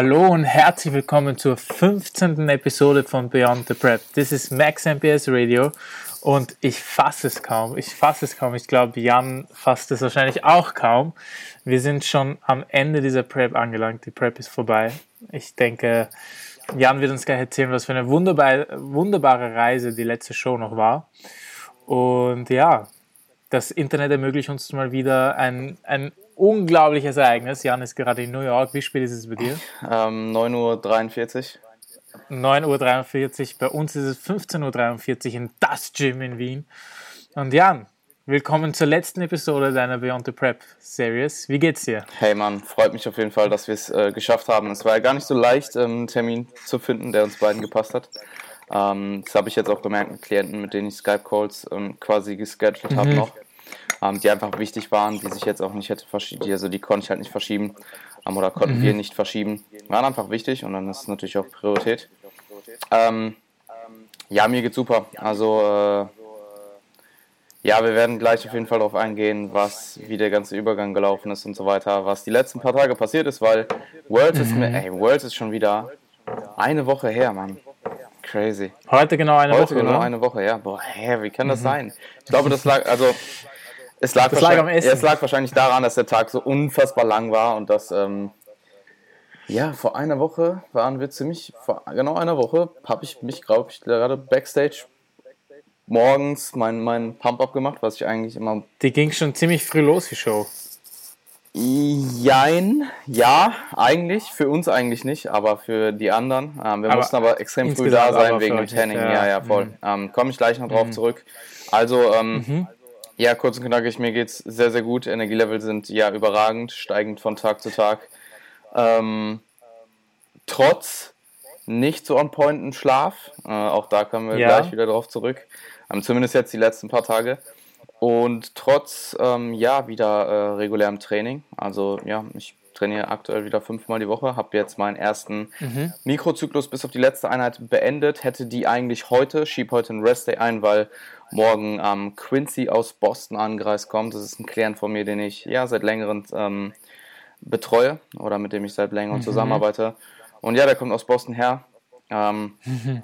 Hallo und herzlich willkommen zur 15. Episode von Beyond the Prep. Das ist Max MPS Radio und ich fasse es kaum. Ich fasse es kaum. Ich glaube, Jan fasst es wahrscheinlich auch kaum. Wir sind schon am Ende dieser Prep angelangt. Die Prep ist vorbei. Ich denke, Jan wird uns gleich erzählen, was für eine wunderbare, wunderbare Reise die letzte Show noch war. Und ja, das Internet ermöglicht uns mal wieder ein, ein unglaubliches Ereignis. Jan ist gerade in New York. Wie spät ist es bei dir? Ähm, 9.43 Uhr. 9.43 Uhr. Bei uns ist es 15.43 Uhr in das Gym in Wien. Und Jan, willkommen zur letzten Episode deiner Beyond the Prep Series. Wie geht's dir? Hey Mann, freut mich auf jeden Fall, dass wir es äh, geschafft haben. Es war ja gar nicht so leicht, ähm, einen Termin zu finden, der uns beiden gepasst hat. Ähm, das habe ich jetzt auch gemerkt mit Klienten, mit denen ich Skype-Calls ähm, quasi gescheduled mhm. habe noch ähm, die einfach wichtig waren, die sich jetzt auch nicht hätte verschieben, also die konnte ich halt nicht verschieben ähm, oder konnten mhm. wir nicht verschieben. Waren einfach wichtig und dann ist es natürlich auch Priorität. Ähm, ja, mir geht's super. Also äh, ja, wir werden gleich auf jeden Fall darauf eingehen, was wie der ganze Übergang gelaufen ist und so weiter, was die letzten paar Tage passiert ist, weil Worlds ist, mhm. ey, Worlds ist schon wieder eine Woche her, Mann. Crazy. Heute genau eine Heute Woche. Heute genau oder? eine Woche, ja. Boah, hä, wie kann das mhm. sein? Ich glaube, das lag, also es lag, das lag am Essen. es lag wahrscheinlich daran, dass der Tag so unfassbar lang war und dass, ähm, ja, vor einer Woche waren wir ziemlich, vor genau einer Woche habe ich mich, glaube ich, gerade Backstage morgens meinen mein Pump-Up gemacht, was ich eigentlich immer. Die ging schon ziemlich früh los, die Show. Jein, ja, eigentlich. Für uns eigentlich nicht, aber für die anderen. Ähm, wir aber mussten aber extrem früh da sein wegen dem Tanning. Ja, ja, ja voll. Mhm. Ähm, Komme ich gleich noch drauf mhm. zurück. Also, ähm, mhm. Ja, kurz und knackig, mir geht's sehr, sehr gut. Energielevel sind ja überragend, steigend von Tag zu Tag. Ähm, trotz nicht so on point Schlaf, äh, auch da kommen wir ja. gleich wieder drauf zurück, ähm, zumindest jetzt die letzten paar Tage. Und trotz, ähm, ja, wieder äh, regulärem Training, also ja, ich trainiere aktuell wieder fünfmal die Woche, habe jetzt meinen ersten mhm. Mikrozyklus bis auf die letzte Einheit beendet, hätte die eigentlich heute, schieb heute einen Rest Day ein, weil morgen ähm, Quincy aus Boston angereist kommt. Das ist ein Klient von mir, den ich ja seit längerem ähm, betreue oder mit dem ich seit längerem mhm. zusammenarbeite. Und ja, der kommt aus Boston her. Ähm,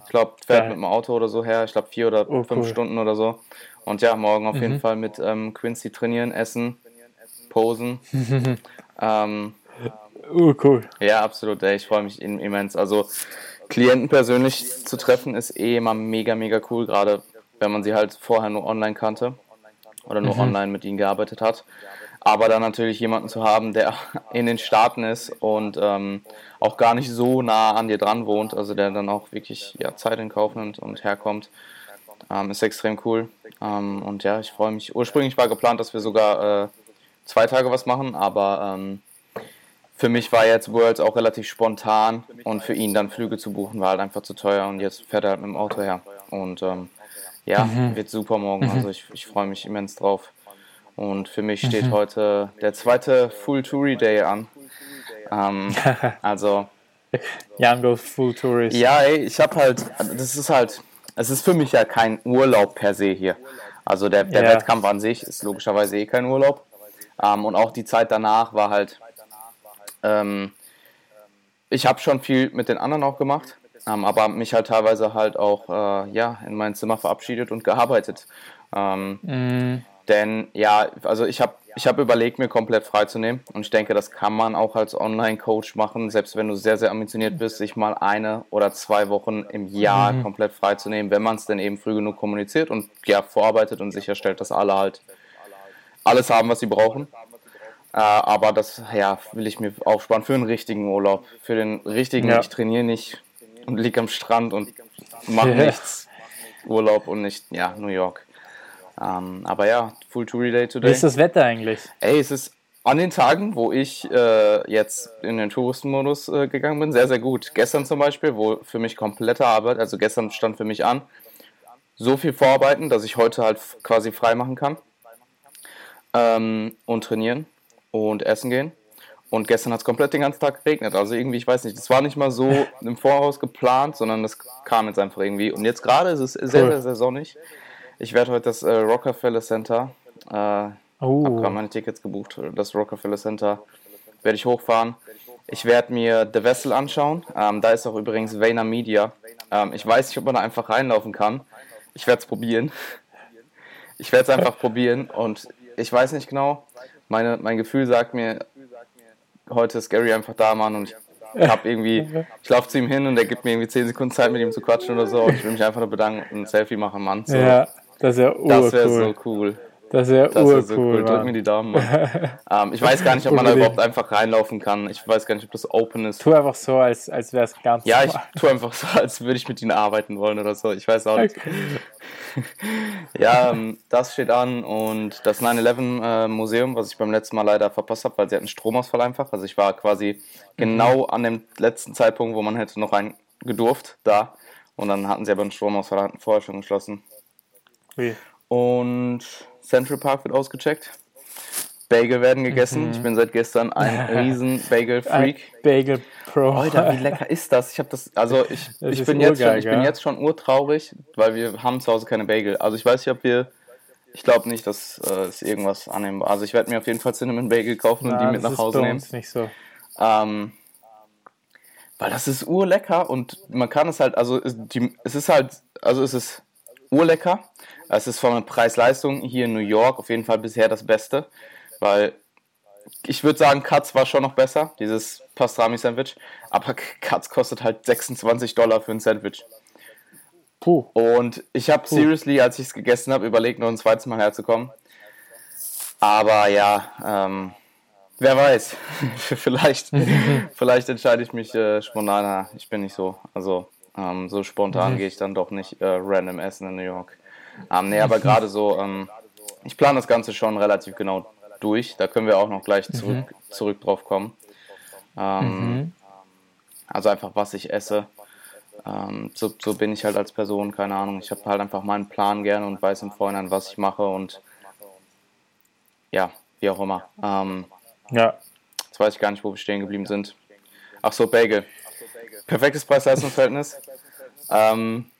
ich glaube, fährt ja. mit dem Auto oder so her. Ich glaube, vier oder oh, fünf cool. Stunden oder so. Und ja, morgen auf mhm. jeden Fall mit ähm, Quincy trainieren, essen, posen. ähm, uh, cool. Ja, absolut. Ey, ich freue mich immens. Also, Klienten persönlich zu treffen ist eh immer mega, mega cool. Gerade wenn man sie halt vorher nur online kannte oder nur mhm. online mit ihnen gearbeitet hat. Aber dann natürlich jemanden zu haben, der in den Staaten ist und ähm, auch gar nicht so nah an dir dran wohnt, also der dann auch wirklich ja, Zeit in Kauf nimmt und herkommt, ähm, ist extrem cool. Ähm, und ja, ich freue mich. Ursprünglich war geplant, dass wir sogar äh, zwei Tage was machen, aber ähm, für mich war jetzt Worlds auch relativ spontan und für ihn dann Flüge zu buchen war halt einfach zu teuer und jetzt fährt er halt mit dem Auto her. Und ähm, ja, mhm. wird super morgen. Also ich, ich freue mich immens drauf. Und für mich steht mhm. heute der zweite Full Touri Day an. Ähm, also. Young Full Tourist. Ja, ey, ich habe halt, das ist halt, es ist für mich ja kein Urlaub per se hier. Also der, der ja. Wettkampf an sich ist logischerweise eh kein Urlaub. Ähm, und auch die Zeit danach war halt, ähm, ich habe schon viel mit den anderen auch gemacht. Ähm, aber mich halt teilweise halt auch äh, ja, in mein Zimmer verabschiedet und gearbeitet. Ähm, mm. Denn ja, also ich habe ich hab überlegt, mir komplett freizunehmen. Und ich denke, das kann man auch als Online-Coach machen, selbst wenn du sehr, sehr ambitioniert bist, sich mal eine oder zwei Wochen im Jahr mm. komplett freizunehmen, wenn man es denn eben früh genug kommuniziert und ja, vorarbeitet und sicherstellt, dass alle halt alles haben, was sie brauchen. Äh, aber das ja, will ich mir aufsparen für einen richtigen Urlaub. Für den richtigen, ja. ich trainiere nicht und lieg am Strand und mach nichts. Urlaub und nicht, ja, New York. Ähm, aber ja, Full Tour Day today. Wie ist das Wetter eigentlich? Ey, es ist an den Tagen, wo ich äh, jetzt in den Touristenmodus äh, gegangen bin, sehr, sehr gut. Gestern zum Beispiel, wo für mich komplette Arbeit, also gestern stand für mich an, so viel vorarbeiten, dass ich heute halt quasi frei machen kann. Ähm, und trainieren und essen gehen. Und gestern hat es komplett den ganzen Tag geregnet. Also irgendwie, ich weiß nicht, das war nicht mal so im Voraus geplant, sondern das kam jetzt einfach irgendwie. Und jetzt gerade ist es sehr, sehr, sehr sonnig. Ich werde heute das äh, Rockefeller Center, äh, oh. habe gerade meine Tickets gebucht, das Rockefeller Center werde ich hochfahren. Ich werde mir The Vessel anschauen. Ähm, da ist auch übrigens Vayner Media. Ähm, ich weiß nicht, ob man da einfach reinlaufen kann. Ich werde es probieren. Ich werde es einfach probieren und ich weiß nicht genau. Meine, mein Gefühl sagt mir, heute ist Gary einfach da, Mann, und ich habe irgendwie, ich laufe zu ihm hin und er gibt mir irgendwie 10 Sekunden Zeit, mit ihm zu quatschen oder so. Und ich will mich einfach nur bedanken und ein Selfie machen, Mann. So. Ja, das ja urcool. Das wäre so cool. Das wäre Das wäre so cool. Drück mir die Daumen, Mann. ähm, ich weiß gar nicht, ob man da überhaupt einfach reinlaufen kann. Ich weiß gar nicht, ob das open ist. Tu einfach so, als, als wäre es ganz Ja, ich tue einfach so, als würde ich mit ihnen arbeiten wollen oder so. Ich weiß auch nicht. Ja, ähm, das steht an und das 9-11 äh, Museum, was ich beim letzten Mal leider verpasst habe, weil sie hatten Stromausfall einfach. Also ich war quasi genau an dem letzten Zeitpunkt, wo man hätte noch rein gedurft, da. Und dann hatten sie aber einen Stromausfall, hatten vorher schon geschlossen. Ui. Und Central Park wird ausgecheckt. Bagel werden gegessen. Mhm. Ich bin seit gestern ein riesen Bagel-Freak. Bagel Pro. Alter, wie lecker ist das? Ich habe das, also ich, Das ich ist bin jetzt schon, ich bin jetzt schon urtraurig, weil wir haben zu Hause keine Bagel. Also ich weiß nicht, ob wir, ich glaube nicht, dass äh, es irgendwas annehmbar. Also ich werde mir auf jeden Fall Cinnamon Bagel kaufen und Na, die mit das nach ist Hause nehmen. uns nicht so. Ähm, weil das ist urlecker und man kann es halt, also es, die, es ist halt, also es ist urlecker. Es ist von der Preis-Leistung hier in New York auf jeden Fall bisher das Beste, weil ich würde sagen, Katz war schon noch besser, dieses Pastrami-Sandwich, aber Katz kostet halt 26 Dollar für ein Sandwich. Puh. Und ich habe seriously, als ich es gegessen habe, überlegt, noch ein zweites Mal herzukommen. Aber ja, ähm, wer weiß. vielleicht, vielleicht entscheide ich mich äh, spontaner. Ich bin nicht so. Also ähm, so spontan gehe ich dann doch nicht äh, random essen in New York. Ähm, nee, aber gerade so, ähm, ich plane das Ganze schon relativ genau durch. Da können wir auch noch gleich zurück, zurück drauf kommen. Ähm, Also einfach, was ich esse. Ähm, so, so bin ich halt als Person, keine Ahnung. Ich habe halt einfach meinen Plan gerne und weiß im Vorhinein, was ich mache und ja, wie auch immer. Ähm, Ja. jetzt weiß ich gar nicht, wo wir stehen geblieben sind. Ach so, Bagel. Perfektes Preis-Leistungs-Verhältnis. Ähm,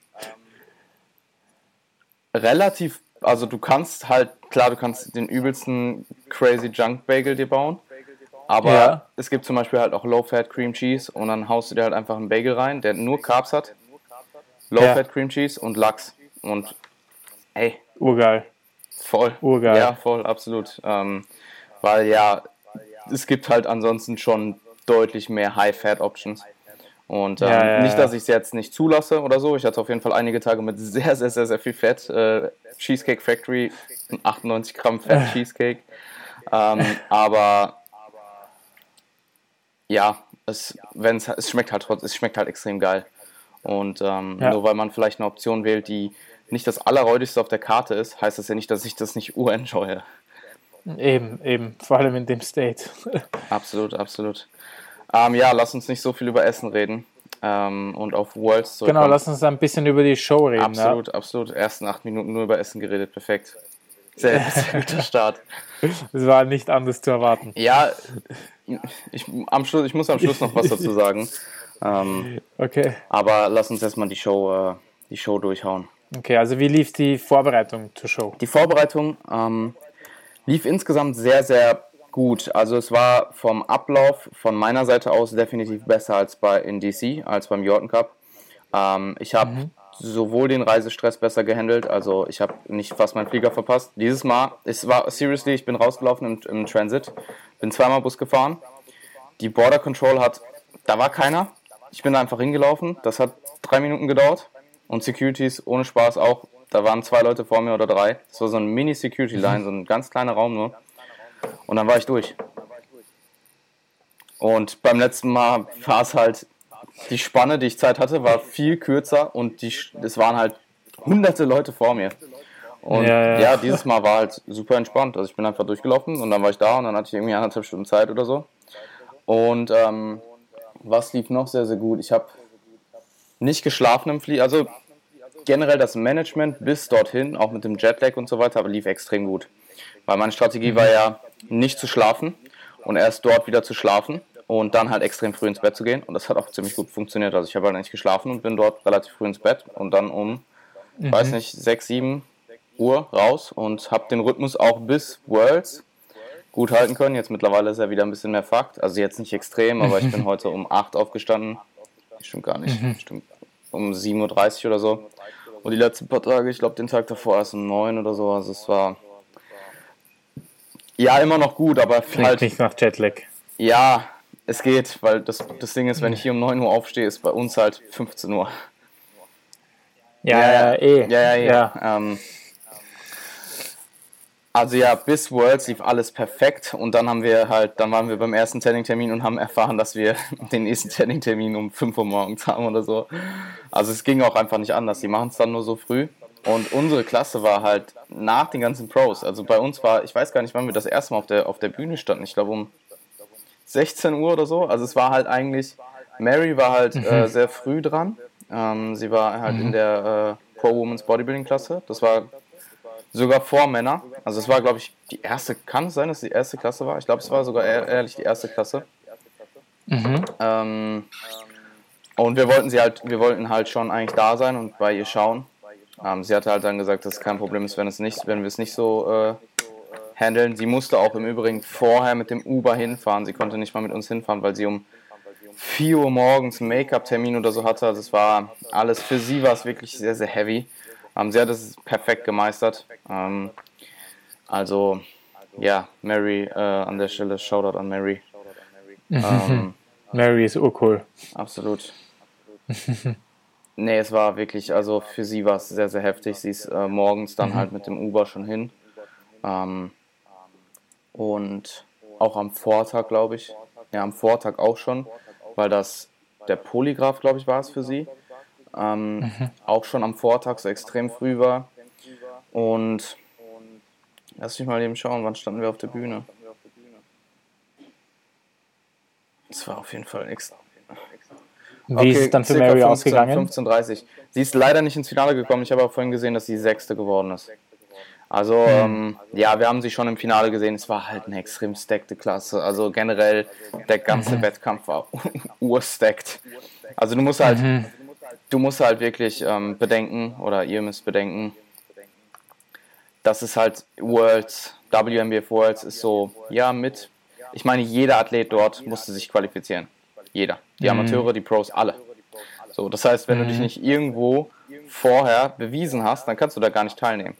relativ, also du kannst halt, klar, du kannst den übelsten crazy Junk Bagel dir bauen. Aber Ja. es gibt zum Beispiel halt auch Low-Fat Cream Cheese und dann haust du dir halt einfach einen Bagel rein, der nur Carbs hat. Low-Fat Cream Cheese und Lachs. Und ey, Urgeil. voll. Urgeil. Ja, voll, absolut. Ähm, weil ja, es gibt halt ansonsten schon deutlich mehr High-Fat-Options. Und ähm, Ja, ja, nicht, dass ich es jetzt nicht zulasse oder so. Ich hatte auf jeden Fall einige Tage mit sehr, sehr, sehr, sehr viel Fett. Äh, Cheesecake Factory, ein 98 Gramm Fett Cheesecake. Ähm, aber ja, es, wenn's, es schmeckt halt trotzdem, es schmeckt halt extrem geil. Und ähm, Ja. nur weil man vielleicht eine Option wählt, die nicht das allerräudigste auf der Karte ist, heißt das ja nicht, dass ich das nicht urenjoye. Eben, eben. Vor allem in dem State. Absolut, absolut. Ähm, ja, lass uns nicht so viel über Essen reden ähm, und auf Worlds zurückkommen. genau, lass uns ein bisschen über die Show reden. Absolut, absolut. Ersten acht Minuten nur über Essen geredet, perfekt. Sehr, sehr guter Start. Ja. Das war nicht anders zu erwarten. Ja, ich, am Schluss, ich muss am Schluss noch was dazu sagen. Ähm, Okay. aber lass uns erstmal die Show, äh, die Show durchhauen. Okay, also wie lief die Vorbereitung zur Show? Die Vorbereitung ähm, lief insgesamt sehr, sehr gut. Also es war vom Ablauf von meiner Seite aus definitiv besser als bei in DC, als beim Jordan Cup. Ähm, ich habe sowohl den Reisestress besser gehandelt, also ich habe nicht fast meinen Flieger verpasst. Dieses Mal, es war seriously, ich bin rausgelaufen im, im Transit, bin zweimal Bus gefahren. Die Border Control hat, da war keiner. Ich bin da einfach hingelaufen. Das hat drei Minuten gedauert. Und Securities ohne Spaß auch. Da waren zwei Leute vor mir oder drei. Das war so ein Mini-Security-Line, so ein ganz kleiner Raum nur. Und dann war ich durch. Und beim letzten Mal war es halt, die Spanne, die ich Zeit hatte, war viel kürzer und die, es waren halt hunderte Leute vor mir. Und Ja, ja, ja. dieses Mal war halt super entspannt. Also ich bin einfach durchgelaufen und dann war ich da und dann hatte ich irgendwie anderthalb Stunden Zeit oder so. Und ähm, was lief noch sehr, sehr gut? Ich habe nicht geschlafen im Flieger. Also generell das Management bis dorthin, auch mit dem Jetlag und so weiter, lief extrem gut. Weil meine Strategie war ja, nicht zu schlafen und erst dort wieder zu schlafen und dann halt extrem früh ins Bett zu gehen. Und das hat auch ziemlich gut funktioniert. Also ich habe halt nicht geschlafen und bin dort relativ früh ins Bett und dann um, weiß nicht, 6, 7 Uhr raus und habe den Rhythmus auch bis Worlds gut halten können. Jetzt mittlerweile ist er wieder ein bisschen mehr Fakt. Also jetzt nicht extrem, aber ich bin heute um 8 aufgestanden. Stimmt gar nicht. Mhm. Stimmt um 7.30 Uhr oder so. Und die letzten paar Tage, ich glaube den Tag davor erst um 9 oder so. Also es war ja immer noch gut, aber Klingt halt nicht nach Jetlag. Ja, es geht, weil das, das Ding ist, wenn ich hier um 9 Uhr aufstehe, ist bei uns halt 15 Uhr. Ja, ja, ja, eh. Ja, ja, eh. ja. Ähm, also ja, bis Worlds lief alles perfekt und dann haben wir halt, dann waren wir beim ersten Training-Termin und haben erfahren, dass wir den nächsten Training-Termin um 5 Uhr morgens haben oder so. Also es ging auch einfach nicht anders. Die machen es dann nur so früh. Und unsere Klasse war halt nach den ganzen Pros. Also bei uns war, ich weiß gar nicht, wann wir das erste Mal auf der, auf der Bühne standen. Ich glaube um 16 Uhr oder so. Also es war halt eigentlich, Mary war halt mhm. äh, sehr früh dran. Ähm, sie war halt mhm. in der äh, Pro Women's Bodybuilding Klasse. Das war sogar vor Männer. Also es war, glaube ich, die erste, kann es sein, dass es die erste Klasse war? Ich glaube, es war sogar ehrlich die erste Klasse. Mhm. Ähm, und wir wollten sie halt, wir wollten halt schon eigentlich da sein und bei ihr schauen. Ähm, sie hatte halt dann gesagt, dass es kein Problem ist, wenn es nicht, wenn wir es nicht so äh, handeln. Sie musste auch im Übrigen vorher mit dem Uber hinfahren. Sie konnte nicht mal mit uns hinfahren, weil sie um 4 Uhr morgens einen Make-up-Termin oder so hatte. Also es war alles, für sie war es wirklich sehr, sehr heavy. Ähm, sie hat es perfekt gemeistert. Ähm, also, ja, Mary äh, an der Stelle, Shoutout an Mary. Ähm, Mary ist urcool. Absolut. nee, es war wirklich, also für sie war es sehr, sehr heftig. Sie ist äh, morgens dann mhm. halt mit dem Uber schon hin. Ähm, und auch am Vortag, glaube ich. Ja, am Vortag auch schon, weil das der Polygraph, glaube ich, war es für sie ähm, mhm. auch schon am Vortag so extrem früh war. Und lass mich mal eben schauen, wann standen wir auf der Bühne. Es war auf jeden Fall extra. Wie okay, ist es dann für Mary 15, ausgegangen? 15.30. Sie ist leider nicht ins Finale gekommen. Ich habe aber vorhin gesehen, dass sie Sechste geworden ist. Also, mhm. ähm, ja, wir haben sie schon im Finale gesehen. Es war halt eine extrem stackte Klasse. Also generell, der ganze mhm. Wettkampf war urstacked. Also du musst halt, mhm du musst halt wirklich ähm, bedenken, oder ihr müsst bedenken, dass es halt Worlds, WMBF Worlds ist so, ja, mit, ich meine, jeder Athlet dort musste sich qualifizieren. Jeder. Die mhm. Amateure, die Pros, alle. So, das heißt, wenn du dich mhm. nicht irgendwo vorher bewiesen hast, dann kannst du da gar nicht teilnehmen.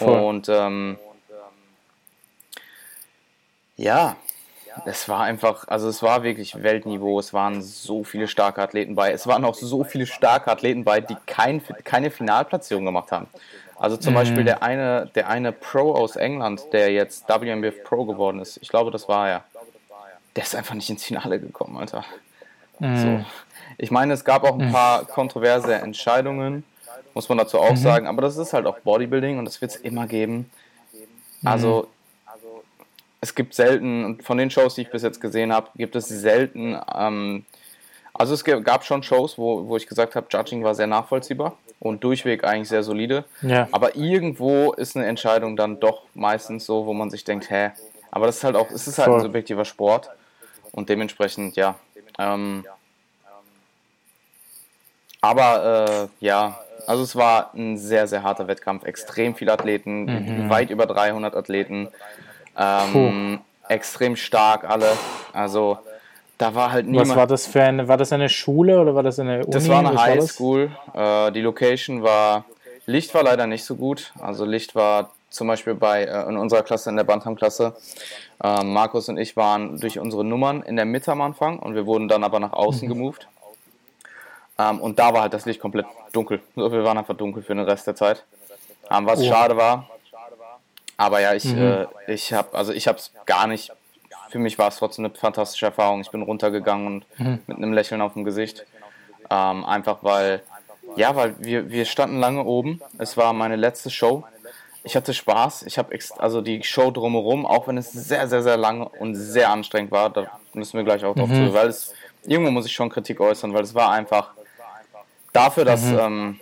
Und ähm, ja, es war einfach, also es war wirklich Weltniveau. Es waren so viele starke Athleten bei. Es waren auch so viele starke Athleten bei, die kein, keine Finalplatzierung gemacht haben. Also zum mhm. Beispiel der eine, der eine Pro aus England, der jetzt WMBF Pro geworden ist. Ich glaube, das war er. Der ist einfach nicht ins Finale gekommen, Alter. Mhm. So. Ich meine, es gab auch ein mhm. paar kontroverse Entscheidungen, muss man dazu auch mhm. sagen. Aber das ist halt auch Bodybuilding und das wird es immer geben. Also es gibt selten, von den Shows, die ich bis jetzt gesehen habe, gibt es selten, ähm, also es gab schon Shows, wo, wo ich gesagt habe, Judging war sehr nachvollziehbar und durchweg eigentlich sehr solide. Ja. Aber irgendwo ist eine Entscheidung dann doch meistens so, wo man sich denkt, hä, aber das ist halt auch, es ist halt Voll. ein subjektiver Sport und dementsprechend, ja. Ähm, aber äh, ja, also es war ein sehr, sehr harter Wettkampf, extrem viele Athleten, mhm. weit über 300 Athleten. Ähm, extrem stark alle. Also da war halt niemand. Was war das für eine? War das eine Schule oder war das eine Uni? Das war eine Highschool. Äh, die Location war. Licht war leider nicht so gut. Also Licht war zum Beispiel bei äh, in unserer Klasse, in der Bantam-Klasse. Äh, Markus und ich waren durch unsere Nummern in der Mitte am Anfang und wir wurden dann aber nach außen mhm. gemoved. Ähm, und da war halt das Licht komplett dunkel. Wir waren einfach dunkel für den Rest der Zeit. Ähm, was oh. schade war, aber ja, ich, mhm. äh, ich habe, also ich habe es gar nicht. Für mich war es trotzdem eine fantastische Erfahrung. Ich bin runtergegangen und mhm. mit einem Lächeln auf dem Gesicht. Ähm, einfach weil, ja, weil wir, wir standen lange oben. Es war meine letzte Show. Ich hatte Spaß. Ich habe also die Show drumherum, auch wenn es sehr, sehr, sehr lang und sehr anstrengend war, da müssen wir gleich auch drauf mhm. zu, weil es irgendwo muss ich schon Kritik äußern, weil es war einfach dafür, dass mhm. ähm,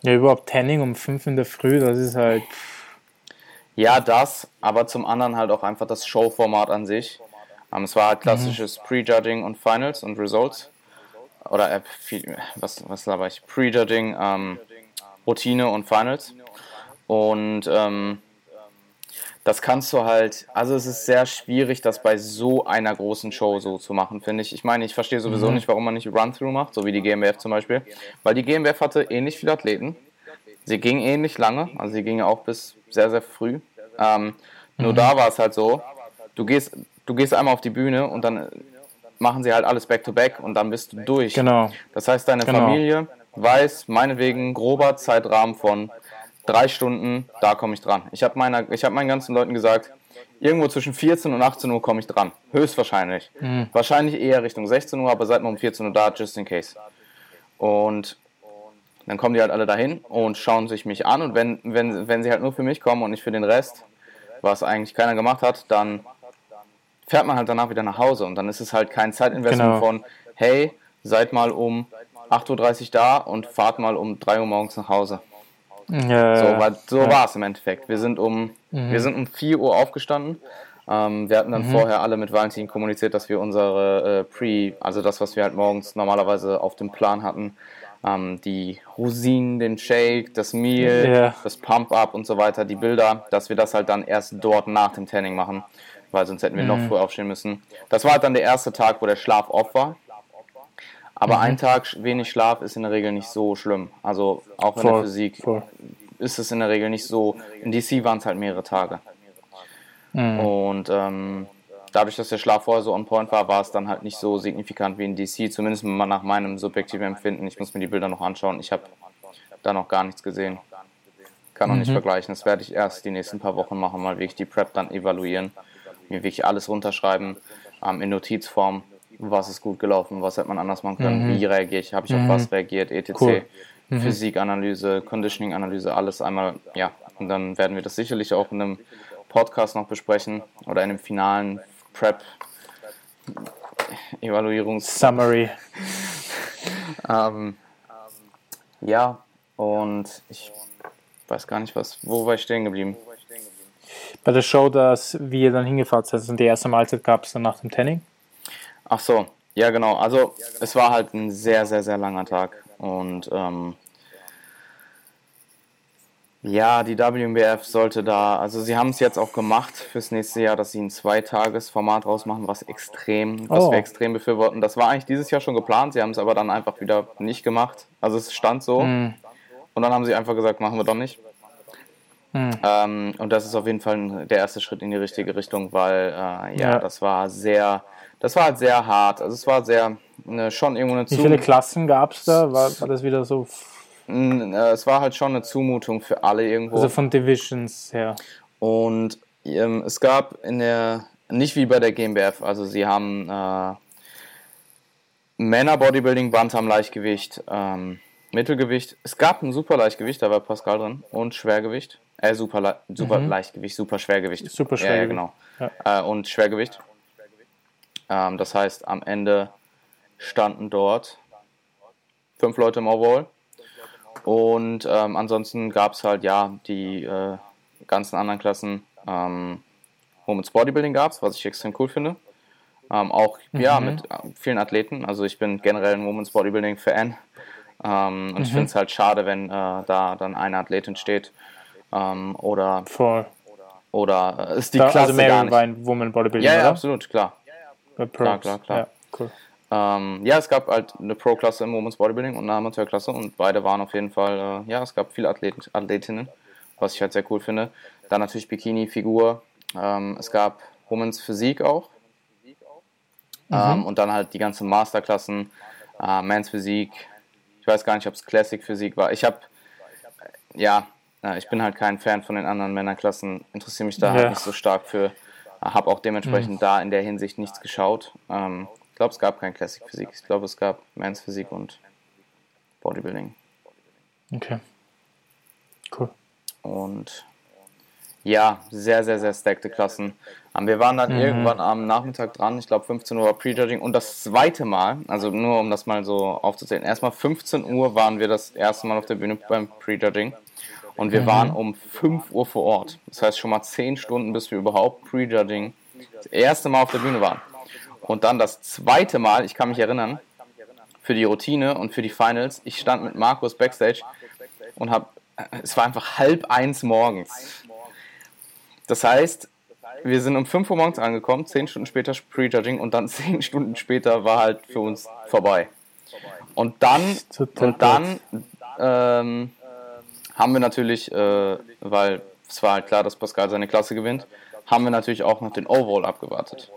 ja, überhaupt Tanning um 5 in der Früh, das ist halt. Ja, das, aber zum anderen halt auch einfach das Showformat an sich. Ähm, es war halt klassisches mhm. Prejudging und Finals und Results. Oder äh, was, was laber ich? Prejudging, ähm, Routine und Finals. Und ähm, das kannst du halt, also es ist sehr schwierig, das bei so einer großen Show so zu machen, finde ich. Ich meine, ich verstehe sowieso mhm. nicht, warum man nicht Run-Through macht, so wie die GmbF zum Beispiel, weil die GmbF hatte ähnlich viele Athleten. Sie ging ähnlich lange, also sie ging auch bis sehr, sehr früh. Ähm, mhm. Nur da war es halt so, du gehst, du gehst einmal auf die Bühne und dann machen sie halt alles back-to-back -back und dann bist du durch. Genau. Das heißt, deine genau. Familie weiß meinetwegen grober Zeitrahmen von drei Stunden, da komme ich dran. Ich habe hab meinen ganzen Leuten gesagt, irgendwo zwischen 14 und 18 Uhr komme ich dran. Höchstwahrscheinlich. Mhm. Wahrscheinlich eher Richtung 16 Uhr, aber seid mal um 14 Uhr da, just in case. Und dann kommen die halt alle dahin und schauen sich mich an. Und wenn, wenn, wenn sie halt nur für mich kommen und nicht für den Rest, was eigentlich keiner gemacht hat, dann fährt man halt danach wieder nach Hause. Und dann ist es halt kein Zeitinvestment genau. von, hey, seid mal um 8.30 Uhr da und fahrt mal um 3 Uhr morgens nach Hause. Ja, so war, so ja. war es im Endeffekt. Wir sind um, mhm. wir sind um 4 Uhr aufgestanden. Ähm, wir hatten dann mhm. vorher alle mit Valentin kommuniziert, dass wir unsere äh, Pre, also das, was wir halt morgens normalerweise auf dem Plan hatten, ähm, die Rosinen, den Shake, das Meal, yeah. das Pump-Up und so weiter, die Bilder, dass wir das halt dann erst dort nach dem Tanning machen, weil sonst hätten wir mhm. noch früher aufstehen müssen. Das war halt dann der erste Tag, wo der Schlaf off war. Aber mhm. ein Tag wenig Schlaf ist in der Regel nicht so schlimm. Also auch in voll, der Physik voll. ist es in der Regel nicht so. In DC waren es halt mehrere Tage. Mhm. Und ähm, dadurch, dass der Schlaf vorher so on point war, war es dann halt nicht so signifikant wie in DC, zumindest nach meinem subjektiven Empfinden. Ich muss mir die Bilder noch anschauen. Ich habe da noch gar nichts gesehen. Kann noch mhm. nicht vergleichen. Das werde ich erst die nächsten paar Wochen machen, mal wirklich die Prep dann evaluieren, mir wirklich alles runterschreiben ähm, in Notizform was ist gut gelaufen, was hätte man anders machen können, mhm. wie reagiere ich, habe ich mhm. auf was reagiert, etc. Cool. Mhm. Physikanalyse, Conditioning-Analyse, alles einmal, ja. Und dann werden wir das sicherlich auch in einem Podcast noch besprechen oder in einem finalen Prep Evaluierungs Summary. ähm, ja, und ich weiß gar nicht, was, wo war ich stehen geblieben? Bei der Show, dass wir dann hingefahren sind und die erste Mahlzeit gab es dann nach dem Tanning? Ach so, ja genau. Also es war halt ein sehr, sehr, sehr langer Tag. Und ähm, ja, die WMBF sollte da, also sie haben es jetzt auch gemacht fürs nächste Jahr, dass sie ein Zweitagesformat rausmachen, was extrem, was oh. wir extrem befürworten. Das war eigentlich dieses Jahr schon geplant, sie haben es aber dann einfach wieder nicht gemacht. Also es stand so. Mm. Und dann haben sie einfach gesagt, machen wir doch nicht. Mm. Ähm, und das ist auf jeden Fall der erste Schritt in die richtige Richtung, weil äh, ja, ja, das war sehr das war halt sehr hart. Also es war sehr ne, schon irgendwo eine Zumutung. Wie viele Klassen gab es da? War, war das wieder so? Äh, es war halt schon eine Zumutung für alle irgendwo. Also von Divisions her. Und ähm, es gab in der, nicht wie bei der GmbF, also sie haben äh, Männer Bodybuilding, Bantam Leichtgewicht, ähm, Mittelgewicht. Es gab ein super Leichtgewicht, da war Pascal drin und Schwergewicht. Äh, super, super mhm. Leichtgewicht, super Schwergewicht. Super Schwergewicht. Ja, genau. Ja. Äh, und Schwergewicht. Ähm, das heißt, am Ende standen dort fünf Leute im Overall. Und ähm, ansonsten gab es halt ja die äh, ganzen anderen Klassen. Ähm, Women's Bodybuilding gab es, was ich extrem cool finde. Ähm, auch mhm. ja mit äh, vielen Athleten. Also ich bin generell ein Women's Bodybuilding Fan. Ähm, und mhm. ich finde es halt schade, wenn äh, da dann eine Athletin steht ähm, oder Voll. oder äh, ist die da, Klasse also Mary gar nicht. Women Bodybuilding. Ja, ja, absolut, klar. Klar, klar, klar. Ja, cool. Ähm, ja, es gab halt eine Pro-Klasse im Women's Bodybuilding und eine Amateurklasse und beide waren auf jeden Fall, äh, ja, es gab viele Athleten, Athletinnen, was ich halt sehr cool finde. Dann natürlich Bikini, Figur. Ähm, es gab Women's Physik auch. Mhm. Ähm, und dann halt die ganzen Masterklassen, äh, Men's Physik. Ich weiß gar nicht, ob es Classic Physik war. Ich habe, ja, ich bin halt kein Fan von den anderen Männerklassen, interessiere mich da ja. halt nicht so stark für. Habe auch dementsprechend mhm. da in der Hinsicht nichts geschaut. Ähm, ich glaube, es gab kein Classic Physik. Ich glaube, es gab Men's Physik und Bodybuilding. Okay. Cool. Und ja, sehr, sehr, sehr stackte Klassen. Ähm, wir waren dann mhm. irgendwann am Nachmittag dran, ich glaube 15 Uhr war Prejudging und das zweite Mal, also nur um das mal so aufzuzählen, erstmal 15 Uhr waren wir das erste Mal auf der Bühne beim Prejudging. Und wir mhm. waren um 5 Uhr vor Ort. Das heißt schon mal 10 Stunden, bis wir überhaupt Prejudging das erste Mal auf der Bühne waren. Und dann das zweite Mal, ich kann mich erinnern, für die Routine und für die Finals, ich stand mit Markus backstage und habe, es war einfach halb eins morgens. Das heißt, wir sind um 5 Uhr morgens angekommen, 10 Stunden später Prejudging und dann 10 Stunden später war halt für uns vorbei. Und dann, und dann ähm, haben wir natürlich, äh, weil es war halt klar, dass Pascal seine Klasse gewinnt, haben wir natürlich auch noch den Overall abgewartet.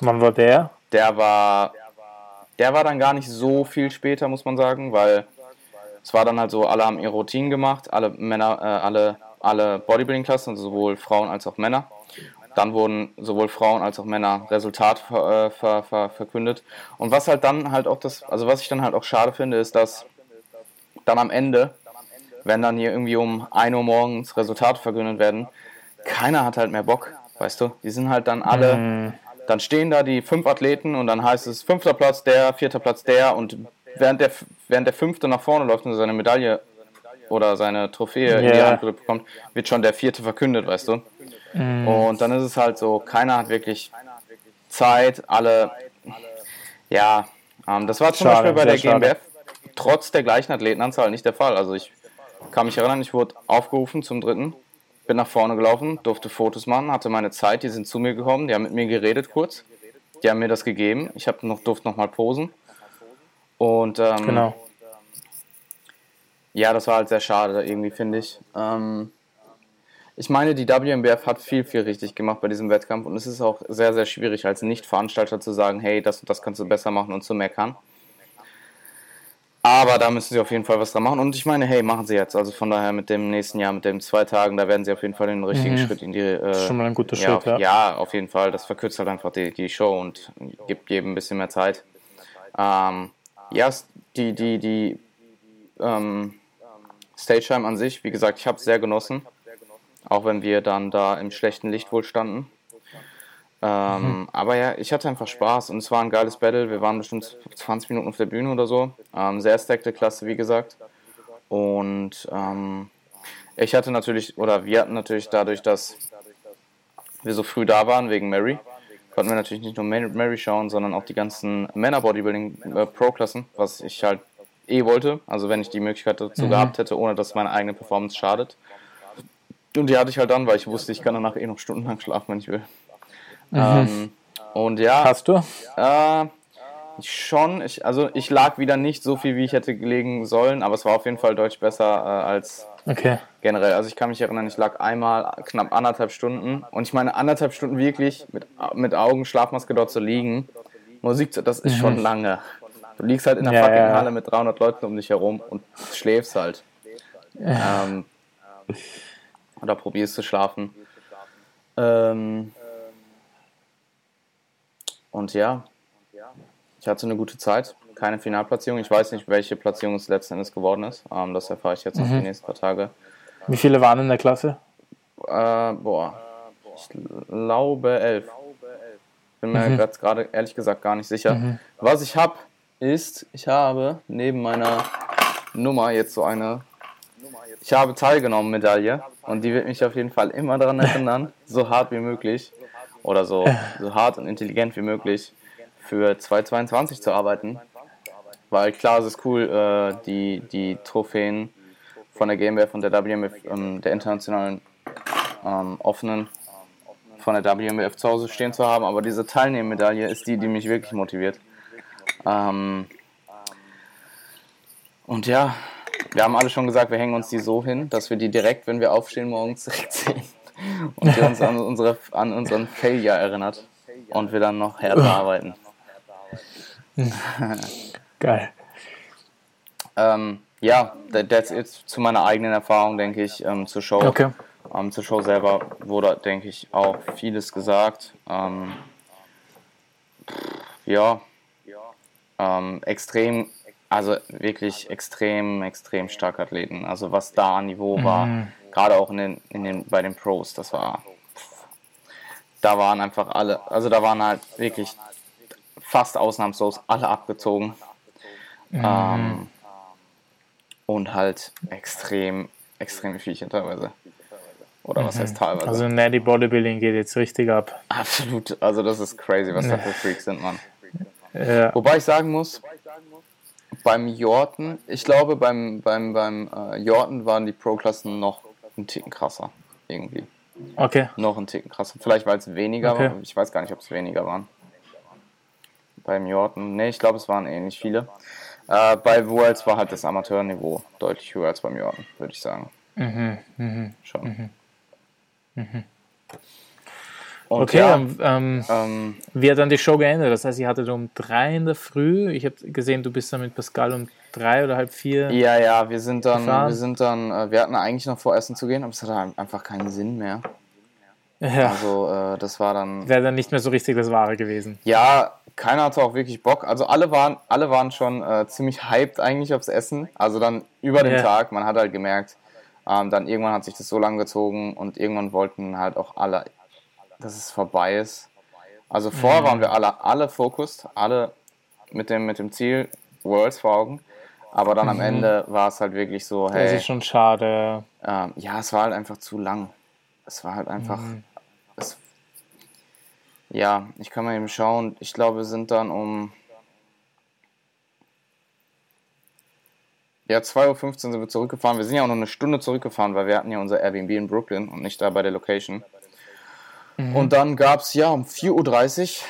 Wann war der? Der war, der war dann gar nicht so viel später, muss man sagen, weil es war dann halt so, alle haben ihre Routinen gemacht, alle Männer, äh, alle, alle Bodybuilding-Klassen, also sowohl Frauen als auch Männer. Dann wurden sowohl Frauen als auch Männer Resultat ver, äh, ver, ver, verkündet. Und was halt dann halt auch das, also was ich dann halt auch schade finde, ist, dass dann am Ende, wenn dann hier irgendwie um 1 Uhr morgens Resultate verkündet werden, keiner hat halt mehr Bock, weißt du? Die sind halt dann alle, mhm. dann stehen da die fünf Athleten und dann heißt es fünfter Platz der, vierter Platz der und während der, während der Fünfte nach vorne läuft und seine Medaille oder seine Trophäe yeah. in die Hand bekommt, wird schon der Vierte verkündet, weißt du. Mm. Und dann ist es halt so, keiner hat wirklich Zeit, alle, ja, ähm, das war zum schade, Beispiel bei der GmbF schade. trotz der gleichen Athletenanzahl nicht der Fall. Also ich kann mich erinnern, ich wurde aufgerufen zum dritten, bin nach vorne gelaufen, durfte Fotos machen, hatte meine Zeit, die sind zu mir gekommen, die haben mit mir geredet kurz, die haben mir das gegeben, ich habe noch, durfte noch mal posen und ähm, genau. ja, das war halt sehr schade irgendwie, finde ich. Ähm, ich meine, die WMBF hat viel, viel richtig gemacht bei diesem Wettkampf und es ist auch sehr, sehr schwierig als Nicht-Veranstalter zu sagen, hey, das und das kannst du besser machen und zu meckern. Aber da müssen sie auf jeden Fall was dran machen. Und ich meine, hey, machen sie jetzt. Also von daher mit dem nächsten Jahr, mit den zwei Tagen, da werden sie auf jeden Fall den richtigen mhm. Schritt in die. Äh, Schon mal ein guter ja, Schritt, ja. Ja, auf jeden Fall. Das verkürzt halt einfach die, die Show und gibt jedem ein bisschen mehr Zeit. Ähm, ja, die, die, die ähm, Stage Time an sich, wie gesagt, ich habe es sehr genossen. Auch wenn wir dann da im schlechten Licht wohl standen. Ähm, mhm. Aber ja, ich hatte einfach Spaß und es war ein geiles Battle. Wir waren bestimmt 20 Minuten auf der Bühne oder so. Ähm, sehr stackte Klasse, wie gesagt. Und ähm, ich hatte natürlich, oder wir hatten natürlich dadurch, dass wir so früh da waren, wegen Mary, konnten wir natürlich nicht nur Mary schauen, sondern auch die ganzen Männer-Bodybuilding-Pro-Klassen, äh, was ich halt eh wollte. Also wenn ich die Möglichkeit dazu mhm. gehabt hätte, ohne dass meine eigene Performance schadet. Und die hatte ich halt dann, weil ich wusste, ich kann danach eh noch stundenlang schlafen, wenn ich will. Mhm. Ähm, und ja. Hast du? Äh, schon. Ich, also ich lag wieder nicht so viel, wie ich hätte gelegen sollen, aber es war auf jeden Fall deutlich besser äh, als okay. generell. Also ich kann mich erinnern, ich lag einmal knapp anderthalb Stunden und ich meine anderthalb Stunden wirklich mit, mit Augen, Schlafmaske dort zu liegen. Musik, das ist mhm. schon lange. Du liegst halt in der ja, fucking ja. Halle mit 300 Leuten um dich herum und schläfst halt. Ähm, oder probierst zu schlafen. Ähm, und ja, ich hatte eine gute Zeit. Keine Finalplatzierung. Ich weiß nicht, welche Platzierung es letzten Endes geworden ist. Ähm, das erfahre ich jetzt noch mhm. die nächsten paar Tage. Wie viele waren in der Klasse? Äh, boah, ich glaube elf. Bin mir mhm. gerade ehrlich gesagt gar nicht sicher. Mhm. Was ich habe, ist, ich habe neben meiner Nummer jetzt so eine ich habe teilgenommen, Medaille. Und die wird mich auf jeden Fall immer daran erinnern, so hart wie möglich oder so, so hart und intelligent wie möglich für 2022 zu arbeiten. Weil klar, es ist cool, äh, die, die Trophäen von der GmbF und der WMF, ähm, der internationalen ähm, offenen von der WMF zu Hause stehen zu haben, aber diese Teilnehmermedaille ist die, die mich wirklich motiviert. Ähm, und ja, wir haben alle schon gesagt, wir hängen uns die so hin, dass wir die direkt, wenn wir aufstehen, morgens direkt sehen. Und wir uns an, unsere, an unseren Failure erinnert. Und wir dann noch härter arbeiten. Geil. ähm, ja, that's it zu meiner eigenen Erfahrung, denke ich, ähm, zur Show. Okay. Ähm, zur Show selber wurde, denke ich, auch vieles gesagt. Ähm, ja, ähm, extrem also wirklich extrem, extrem starke Athleten. Also was da an Niveau war, mhm. Gerade auch in den, in den, bei den Pros, das war. Da waren einfach alle, also da waren halt wirklich fast ausnahmslos alle abgezogen. Mhm. Ähm, und halt extrem, extrem Viechchen teilweise. Oder was mhm. heißt teilweise? Also Natty Bodybuilding geht jetzt richtig ab. Absolut, also das ist crazy, was da für Freaks sind, Mann. Ja. Wobei ich sagen muss, beim Jorten, ich glaube, beim, beim, beim äh, Jorten waren die Pro-Klassen noch ein Ticken krasser. Irgendwie. Okay. Noch ein Ticken krasser. Vielleicht weil es weniger okay. war. Ich weiß gar nicht, ob es weniger waren. Beim Jordan. Ne, ich glaube, es waren ähnlich viele. Äh, bei Worlds war halt das Amateurniveau deutlich höher als beim Jordan, würde ich sagen. Mhm, mhm, Schon. Mhm. Mhm. okay, ja, ähm, ähm, wie hat dann die Show geendet? Das heißt, ihr hattet um drei in der Früh. Ich habe gesehen, du bist dann mit Pascal um drei oder halb vier. Ja, ja, wir sind dann, gefahren. wir sind dann, äh, wir hatten eigentlich noch vor Essen zu gehen, aber es hatte einfach keinen Sinn mehr. Ja. Also äh, das war dann. Wäre dann nicht mehr so richtig das Wahre gewesen. Ja, keiner hatte auch wirklich Bock. Also alle waren, alle waren schon äh, ziemlich hyped eigentlich aufs Essen. Also dann über den ja. Tag, man hat halt gemerkt, ähm, dann irgendwann hat sich das so lang gezogen und irgendwann wollten halt auch alle, dass es vorbei ist. Also vorher mhm. waren wir alle, alle focused, alle mit dem, mit dem Ziel Worlds vor Augen. Aber dann am mhm. Ende war es halt wirklich so, hey. Das ist schon schade. Ähm, ja, es war halt einfach zu lang. Es war halt einfach. Mhm. Es, ja, ich kann mal eben schauen. Ich glaube, wir sind dann um. Ja, 2.15 Uhr sind wir zurückgefahren. Wir sind ja auch noch eine Stunde zurückgefahren, weil wir hatten ja unser Airbnb in Brooklyn und nicht da bei der Location. Mhm. Und dann gab es ja um 4.30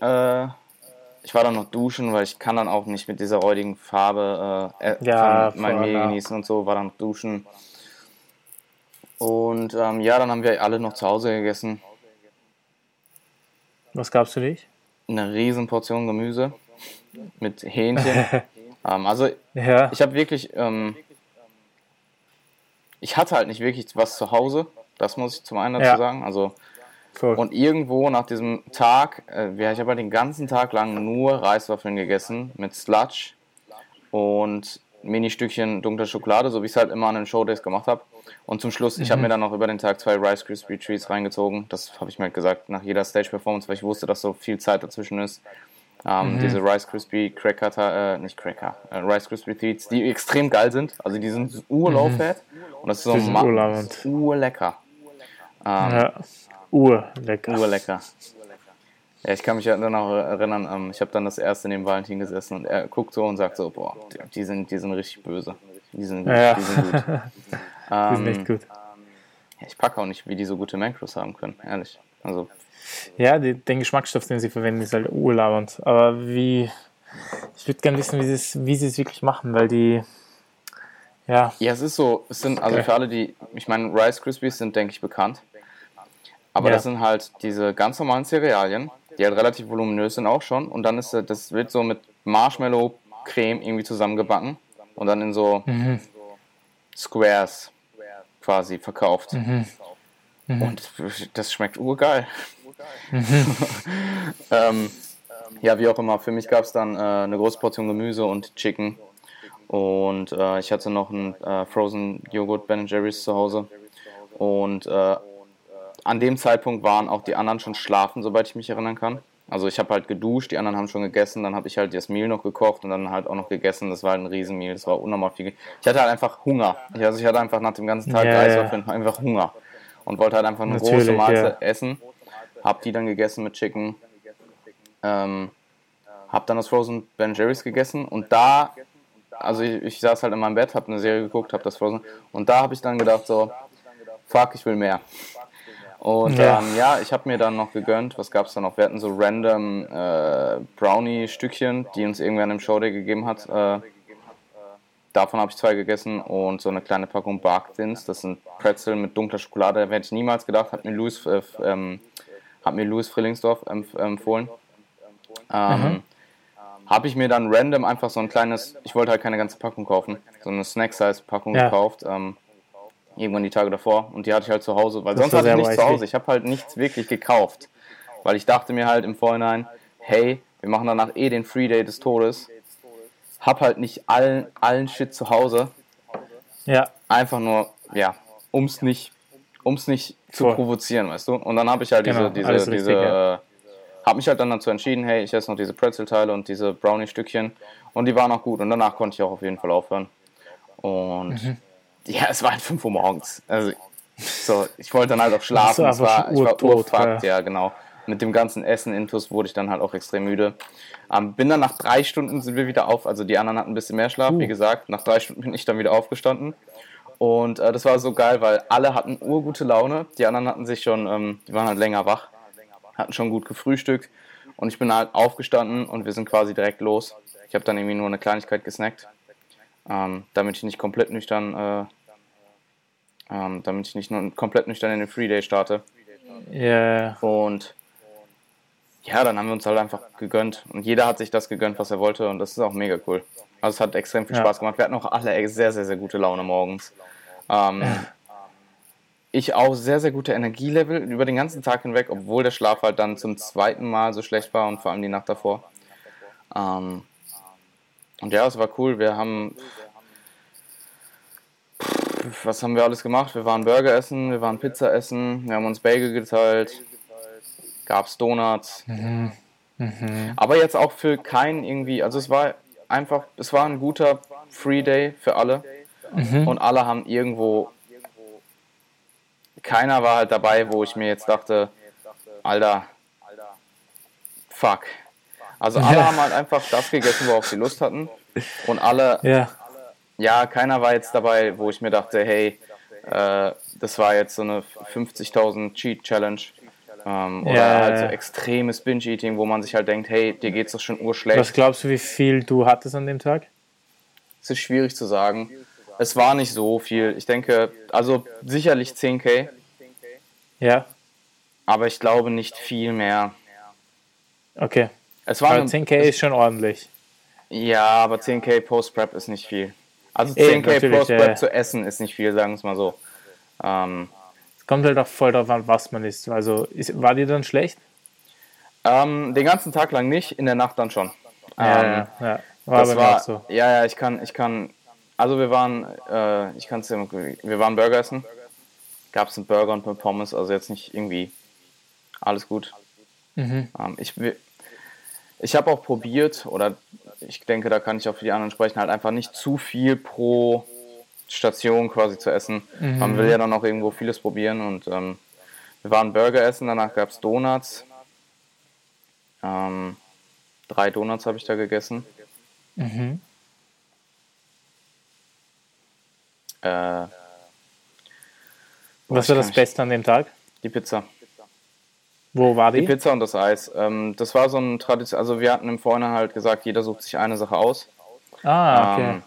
Uhr. Äh, ich war dann noch duschen, weil ich kann dann auch nicht mit dieser räudigen Farbe äh, ja, mein Mehl genießen und so, war dann noch duschen. Und ähm, ja, dann haben wir alle noch zu Hause gegessen. Was gab's für dich? Eine riesen Portion Gemüse mit Hähnchen. ähm, also ja. ich habe wirklich, ähm, ich hatte halt nicht wirklich was zu Hause. Das muss ich zum einen dazu ja. sagen. Also Voll. und irgendwo nach diesem Tag, äh, ich habe halt den ganzen Tag lang nur Reiswaffeln gegessen mit Sludge und Mini-Stückchen dunkler Schokolade, so wie ich es halt immer an den Showdays gemacht habe. Und zum Schluss, mhm. ich habe mir dann noch über den Tag zwei Rice Krispie Treats reingezogen. Das habe ich mir halt gesagt nach jeder Stage-Performance, weil ich wusste, dass so viel Zeit dazwischen ist. Ähm, mhm. Diese Rice Krispie Cracker, äh, nicht Cracker, äh, Rice Krispie Treats, die extrem geil sind. Also die sind urlow-fat mhm. und das ist so urlecker. Ähm, ja, urlecker. Urlecker. Ja, ich kann mich dann auch erinnern, ähm, ich habe dann das erste neben Valentin gesessen und er guckt so und sagt so, boah, die sind, die sind richtig böse. Die sind, ja. die sind gut. die sind echt ähm, gut. Ja, ich packe auch nicht, wie die so gute Macros haben können, ehrlich. Also. Ja, die, den Geschmacksstoff, den sie verwenden, ist halt urlaubend. Aber wie, ich würde gerne wissen, wie sie, es, wie sie es wirklich machen, weil die, ja. Ja, es ist so, es sind, also für alle, die, ich meine, Rice Krispies sind, denke ich, bekannt. Aber ja. das sind halt diese ganz normalen Cerealien, die halt relativ voluminös sind auch schon. Und dann ist das wird so mit Marshmallow-Creme irgendwie zusammengebacken und dann in so mhm. Squares quasi verkauft. Mhm. Mhm. Und das schmeckt urgeil. Mhm. ähm, ja, wie auch immer, für mich gab es dann äh, eine große Portion Gemüse und Chicken. Und äh, ich hatte noch einen äh, Frozen Joghurt Ben Jerry's zu Hause. Und äh, an dem Zeitpunkt waren auch die anderen schon schlafen, soweit ich mich erinnern kann. Also ich habe halt geduscht, die anderen haben schon gegessen, dann habe ich halt das Meal noch gekocht und dann halt auch noch gegessen. Das war halt ein Riesenmeal, das war unnormal viel. Ich hatte halt einfach Hunger. Ich, also ich hatte einfach nach dem ganzen Tag Reiswaffeln ja. einfach Hunger und wollte halt einfach eine Natürlich, große Mahlzeit ja. essen. Hab die dann gegessen mit Chicken. Ähm, hab dann das Frozen Ben Jerry's gegessen und da, also ich, ich saß halt in meinem Bett, hab eine Serie geguckt, hab das Frozen und da habe ich dann gedacht so, fuck, ich will mehr. Und ja, ähm, ja ich habe mir dann noch gegönnt, was gab es da noch? Wir hatten so random äh, Brownie-Stückchen, die uns irgendwer in einem Showday gegeben hat. Äh, davon habe ich zwei gegessen und so eine kleine Packung Barkdins. Das sind Pretzel mit dunkler Schokolade. Da hätte ich niemals gedacht, hat mir Louis, äh, ähm, hat mir Louis Frillingsdorf empf empfohlen. Ähm, mhm. Habe ich mir dann random einfach so ein kleines, ich wollte halt keine ganze Packung kaufen, so eine Snack-Size-Packung ja. gekauft. Ähm, irgendwann die Tage davor und die hatte ich halt zu Hause, weil das sonst hatte ich nichts zu Hause. Ich habe halt nichts wirklich gekauft, weil ich dachte mir halt im Vorhinein, hey, wir machen danach eh den Free Day des Todes. Hab halt nicht allen, allen Shit zu Hause. Ja. Einfach nur, ja, ums nicht, ums nicht zu provozieren, weißt du? Und dann habe ich halt genau, diese, diese, diese, äh, habe mich halt dann dazu entschieden, hey, ich esse noch diese Pretzel-Teile und diese Brownie-Stückchen und die waren auch gut und danach konnte ich auch auf jeden Fall aufhören. Und mhm. Ja, es war halt 5 Uhr morgens. Also, so, ich wollte dann halt auch schlafen. Es war, ich war urfuckt, ja. ja, genau. Mit dem ganzen Essen intus wurde ich dann halt auch extrem müde. Ähm, bin dann nach drei Stunden sind wir wieder auf, also die anderen hatten ein bisschen mehr Schlaf, uh. wie gesagt. Nach drei Stunden bin ich dann wieder aufgestanden Und äh, das war so geil, weil alle hatten urgute Laune. Die anderen hatten sich schon, ähm, die waren halt länger wach, hatten schon gut gefrühstückt. Und ich bin halt aufgestanden und wir sind quasi direkt los. Ich habe dann irgendwie nur eine Kleinigkeit gesnackt, ähm, damit ich nicht komplett nüchtern, äh, ähm, damit ich nicht nur komplett nüchtern in den Free Day starte. Ja. Yeah. Und ja, dann haben wir uns halt einfach gegönnt. Und jeder hat sich das gegönnt, was er wollte. Und das ist auch mega cool. Also es hat extrem viel Spaß gemacht. Wir hatten auch alle sehr, sehr, sehr gute Laune morgens. Ähm, ich auch sehr, sehr gute Energielevel über den ganzen Tag hinweg, obwohl der Schlaf halt dann zum zweiten Mal so schlecht war und vor allem die Nacht davor. Ähm, und ja, es war cool. Wir haben. Was haben wir alles gemacht? Wir waren Burger essen, wir waren Pizza essen, wir haben uns Bagel geteilt, gab's Donuts. Mhm. Mhm. Aber jetzt auch für keinen irgendwie, also es war einfach, es war ein guter Free Day für alle. Mhm. Und alle haben irgendwo, keiner war halt dabei, wo ich mir jetzt dachte, Alter, fuck. Also alle ja. haben halt einfach das gegessen, worauf sie Lust hatten. Und alle, ja, ja keiner war jetzt dabei, wo ich mir dachte, hey, äh, das war jetzt so eine 50.000 Cheat Challenge. Ähm, oder ja, halt so extremes Binge-Eating, wo man sich halt denkt, hey, dir geht's doch schon urschlecht. Was glaubst du, wie viel du hattest an dem Tag? Es ist schwierig zu sagen. Es war nicht so viel. Ich denke, also sicherlich 10k. Ja. Aber ich glaube nicht viel mehr. Okay. Es war aber 10k ist schon ordentlich. Ja, aber 10k Post-Prep ist nicht viel. Also 10k Post-Prep ja. zu essen ist nicht viel, sagen wir es mal so. Ähm, kommt halt auch voll darauf an, was man isst. Also ist, war dir dann schlecht? Ähm, den ganzen Tag lang nicht, in der Nacht dann schon. Ja, ähm, ja, ja. War das war, so. Ja, ja, ich kann, ich kann, also wir waren, äh, ich kann es wir waren Burger essen. Gab es einen Burger und eine Pommes, also jetzt nicht irgendwie alles gut. Mhm. Ähm, ich ich habe auch probiert, oder ich denke, da kann ich auch für die anderen sprechen, halt einfach nicht zu viel pro Station quasi zu essen. Mhm. Man will ja dann auch irgendwo vieles probieren und ähm, wir waren Burger essen, danach gab es Donuts. Ähm, drei Donuts habe ich da gegessen. Mhm. Äh, Was war das Beste an dem Tag? Die Pizza. Wo war die? Die Pizza und das Eis. Ähm, das war so ein Tradition. Also wir hatten im Vorhinein halt gesagt, jeder sucht sich eine Sache aus. Ah, okay. Ähm,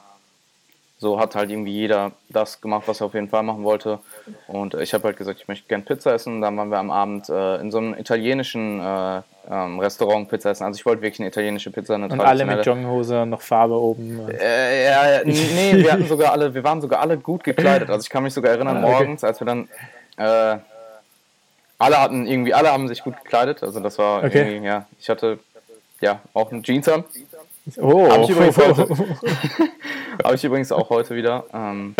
so hat halt irgendwie jeder das gemacht, was er auf jeden Fall machen wollte. Und ich habe halt gesagt, ich möchte gerne Pizza essen. Und dann waren wir am Abend äh, in so einem italienischen äh, ähm, Restaurant Pizza essen. Also ich wollte wirklich eine italienische Pizza. Eine und alle mit Jogginghose, noch Farbe oben. Äh, ja, nee, wir hatten sogar alle, wir waren sogar alle gut gekleidet. Also ich kann mich sogar erinnern, morgens, als wir dann äh, alle hatten irgendwie, alle haben sich gut gekleidet. Also das war okay. irgendwie, ja, ich hatte ja auch eine Jeans an. Oh. Habe ich, übrigens heute, hab ich übrigens auch heute wieder. Ähm,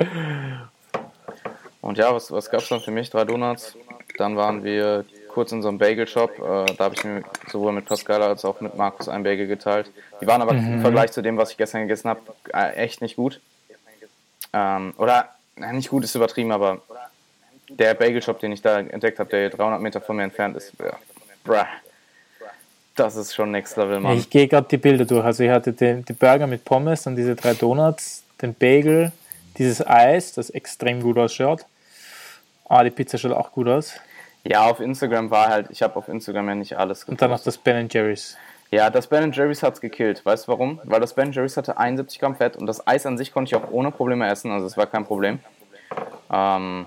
und ja, was, was gab es dann für mich? Drei Donuts. Dann waren wir kurz in so einem Bagel-Shop. Äh, da habe ich mir sowohl mit Pascal als auch mit Markus ein Bagel geteilt. Die waren aber mhm. im Vergleich zu dem, was ich gestern gegessen habe, äh, echt nicht gut. Ähm, oder, na, nicht gut ist übertrieben, aber der Bagel-Shop, den ich da entdeckt habe, der 300 Meter von mir entfernt ist, ja, bruh, das ist schon Next Level, Mann. Ich gehe gerade die Bilder durch. Also ich hatte den, die Burger mit Pommes und diese drei Donuts, den Bagel, dieses Eis, das extrem gut ausschaut. Ah, die Pizza schaut auch gut aus. Ja, auf Instagram war halt, ich habe auf Instagram ja nicht alles gepostet. Und dann noch das Ben Jerry's. Ja, das Ben Jerry's hat es gekillt. Weißt du warum? Weil das Ben Jerry's hatte 71 Gramm Fett und das Eis an sich konnte ich auch ohne Probleme essen, also es war kein Problem. Ähm,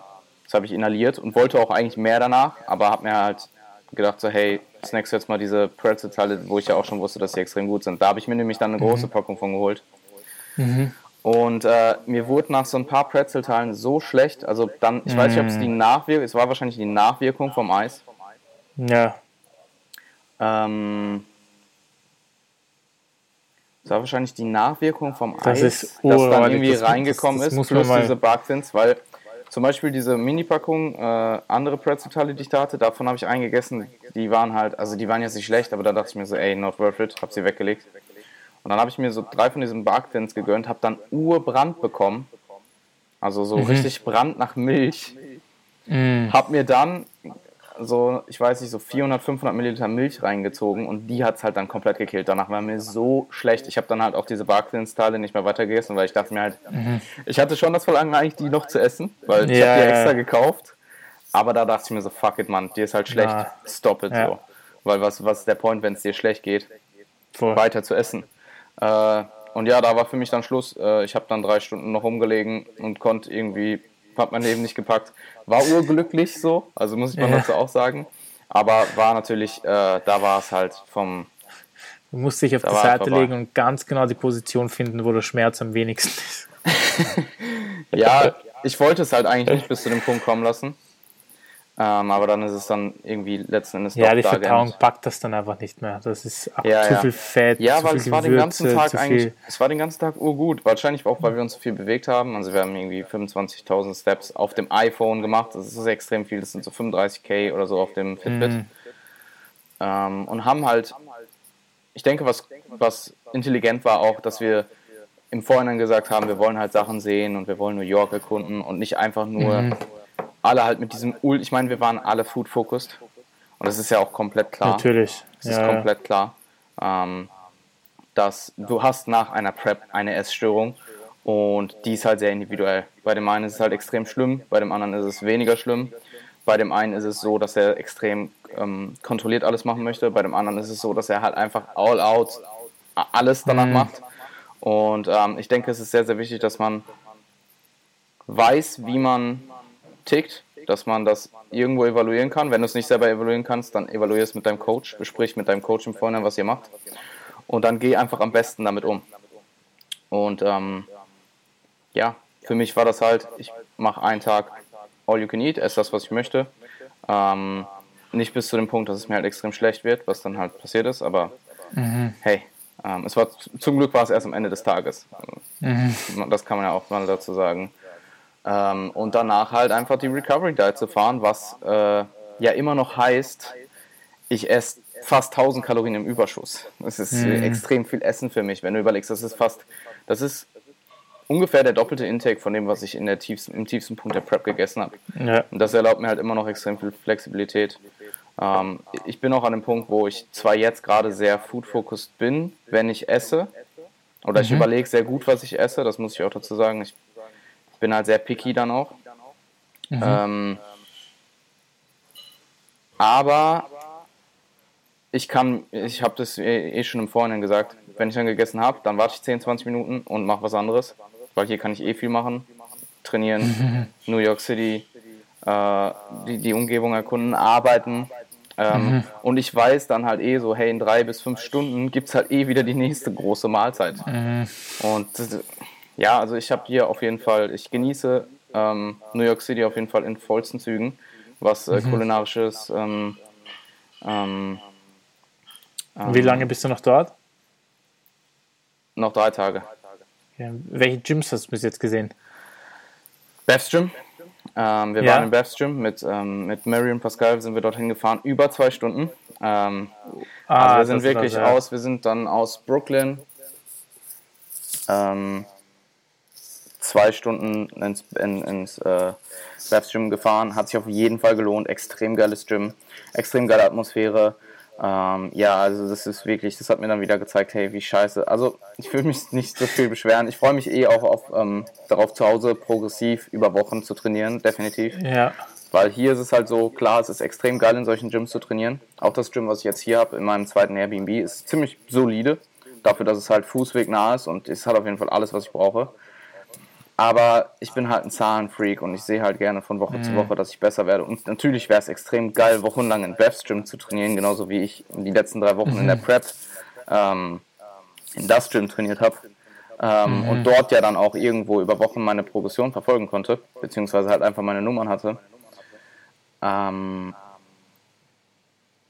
das habe ich inhaliert und wollte auch eigentlich mehr danach, aber habe mir halt gedacht so, hey, snackst jetzt mal diese Pretzel-Teile, wo ich ja auch schon wusste, dass sie extrem gut sind. Da habe ich mir nämlich dann eine große mhm. Packung von geholt. Mhm. Und äh, mir wurde nach so ein paar Pretzel-Teilen so schlecht, also dann, ich weiß nicht, ob es die mhm. Nachwirkung, es war wahrscheinlich die Nachwirkung vom Eis. Ja. Ähm, es war wahrscheinlich die Nachwirkung vom das Eis, das dann irgendwie das, reingekommen das, ist, plus diese Barkzins, weil zum Beispiel diese Mini-Packung, äh, andere Pretzel-Teile, die ich da hatte, davon habe ich eingegessen. Die waren halt, also die waren jetzt nicht schlecht, aber da dachte ich mir so, ey, not worth it, habe sie weggelegt. Und dann habe ich mir so drei von diesen Barkthins gegönnt, habe dann Urbrand bekommen. Also so mhm. richtig Brand nach Milch. Mhm. Hab mir dann so, ich weiß nicht, so 400, 500 Milliliter Milch reingezogen und die hat es halt dann komplett gekillt. Danach war mir so schlecht. Ich habe dann halt auch diese Barclays-Teile nicht mehr weitergegessen, weil ich dachte mir halt, mhm. ich hatte schon das Verlangen eigentlich, die noch zu essen, weil ich habe die extra gekauft. Aber da dachte ich mir so, fuck it, Mann, dir ist halt schlecht, ja. stop it ja. so. Weil was, was ist der Point, wenn es dir schlecht geht, Voll. weiter zu essen? Äh, und ja, da war für mich dann Schluss. Äh, ich habe dann drei Stunden noch rumgelegen und konnte irgendwie, hab mein Leben nicht gepackt. War urglücklich so, also muss ich mal ja. dazu auch sagen. Aber war natürlich, äh, da war es halt vom. Du musst dich auf die Seite legen und ganz genau die Position finden, wo der Schmerz am wenigsten ist. ja, ich wollte es halt eigentlich nicht bis zu dem Punkt kommen lassen. Ähm, aber dann ist es dann irgendwie letzten Endes Ja, die Verdauung packt das dann einfach nicht mehr. Das ist ja, zu ja. viel Fett. Ja, weil es war den ganzen Tag eigentlich, es war den ganzen Tag urgut. Wahrscheinlich auch, weil wir uns so viel bewegt haben. Also wir haben irgendwie 25.000 Steps auf dem iPhone gemacht. Das ist extrem viel. Das sind so 35k oder so auf dem Fitbit. Mhm. Ähm, und haben halt, ich denke, was, was intelligent war auch, dass wir im Vorhinein gesagt haben, wir wollen halt Sachen sehen und wir wollen New York erkunden und nicht einfach nur mhm alle halt mit diesem Ul, ich meine, wir waren alle food-focused und das ist ja auch komplett klar. Natürlich. Das ist ja, komplett klar, ähm, dass du hast nach einer Prep eine Essstörung und die ist halt sehr individuell. Bei dem einen ist es halt extrem schlimm, bei dem anderen ist es weniger schlimm. Bei dem einen ist es so, dass er extrem ähm, kontrolliert alles machen möchte. Bei dem anderen ist es so, dass er halt einfach all out alles danach mhm. macht. Und ähm, ich denke, es ist sehr, sehr wichtig, dass man weiß, wie man tickt, dass man das irgendwo evaluieren kann. Wenn du es nicht selber evaluieren kannst, dann evaluier es mit deinem Coach, besprich mit deinem Coach im Vorhinein, was ihr macht. Und dann geh einfach am besten damit um. Und ähm, ja, für mich war das halt, ich mache einen Tag all you can eat, esse das, was ich möchte. Ähm, nicht bis zu dem Punkt, dass es mir halt extrem schlecht wird, was dann halt passiert ist, aber mhm. hey, ähm, es war zum Glück war es erst am Ende des Tages. Mhm. Das kann man ja auch mal dazu sagen. Ähm, und danach halt einfach die Recovery Diet zu fahren, was äh, ja immer noch heißt, ich esse fast 1000 Kalorien im Überschuss. Das ist mhm. extrem viel Essen für mich, wenn du überlegst, das ist fast, das ist ungefähr der doppelte Intake von dem, was ich in der tiefsten, im tiefsten Punkt der Prep gegessen habe. Ja. Und das erlaubt mir halt immer noch extrem viel Flexibilität. Ähm, ich bin auch an dem Punkt, wo ich zwar jetzt gerade sehr food-focused bin, wenn ich esse, oder mhm. ich überlege sehr gut, was ich esse, das muss ich auch dazu sagen. Ich bin halt sehr picky dann auch. Mhm. Ähm, aber ich kann, ich habe das eh, eh schon im Vorhinein gesagt, wenn ich dann gegessen habe, dann warte ich 10, 20 Minuten und mache was anderes, weil hier kann ich eh viel machen. Trainieren, New York City, äh, die, die Umgebung erkunden, arbeiten. Ähm, mhm. Und ich weiß dann halt eh so, hey, in drei bis fünf Stunden gibt es halt eh wieder die nächste große Mahlzeit. Mhm. Und ja, also ich habe hier auf jeden Fall, ich genieße ähm, New York City auf jeden Fall in vollsten Zügen, was äh, mhm. kulinarisches. Ähm, ähm, Wie lange bist du noch dort? Noch drei Tage. Ja, welche Gyms hast du bis jetzt gesehen? Beth's Gym. Ähm, wir ja. waren in Beth's Gym mit, ähm, mit Marion Pascal, sind wir dorthin gefahren, über zwei Stunden. Ähm, ah, also wir sind wirklich aus, wir sind dann aus Brooklyn ähm, zwei Stunden ins, in, ins äh, Webstream gefahren. Hat sich auf jeden Fall gelohnt. Extrem geiles Gym, extrem geile Atmosphäre. Ähm, ja, also das ist wirklich, das hat mir dann wieder gezeigt, hey, wie scheiße. Also ich will mich nicht so viel beschweren. Ich freue mich eh auch auf, ähm, darauf zu Hause progressiv über Wochen zu trainieren, definitiv. Ja. Weil hier ist es halt so, klar, es ist extrem geil in solchen Gyms zu trainieren. Auch das Gym, was ich jetzt hier habe, in meinem zweiten Airbnb, ist ziemlich solide. Dafür, dass es halt Fußweg nah ist und es hat auf jeden Fall alles, was ich brauche. Aber ich bin halt ein Zahlenfreak und ich sehe halt gerne von Woche mhm. zu Woche, dass ich besser werde. Und natürlich wäre es extrem geil, wochenlang in Webstream zu trainieren, genauso wie ich die letzten drei Wochen mhm. in der mhm. Prep ähm, in das Gym trainiert habe. Ähm, mhm. Und dort ja dann auch irgendwo über Wochen meine Progression verfolgen konnte, beziehungsweise halt einfach meine Nummern hatte. Ähm,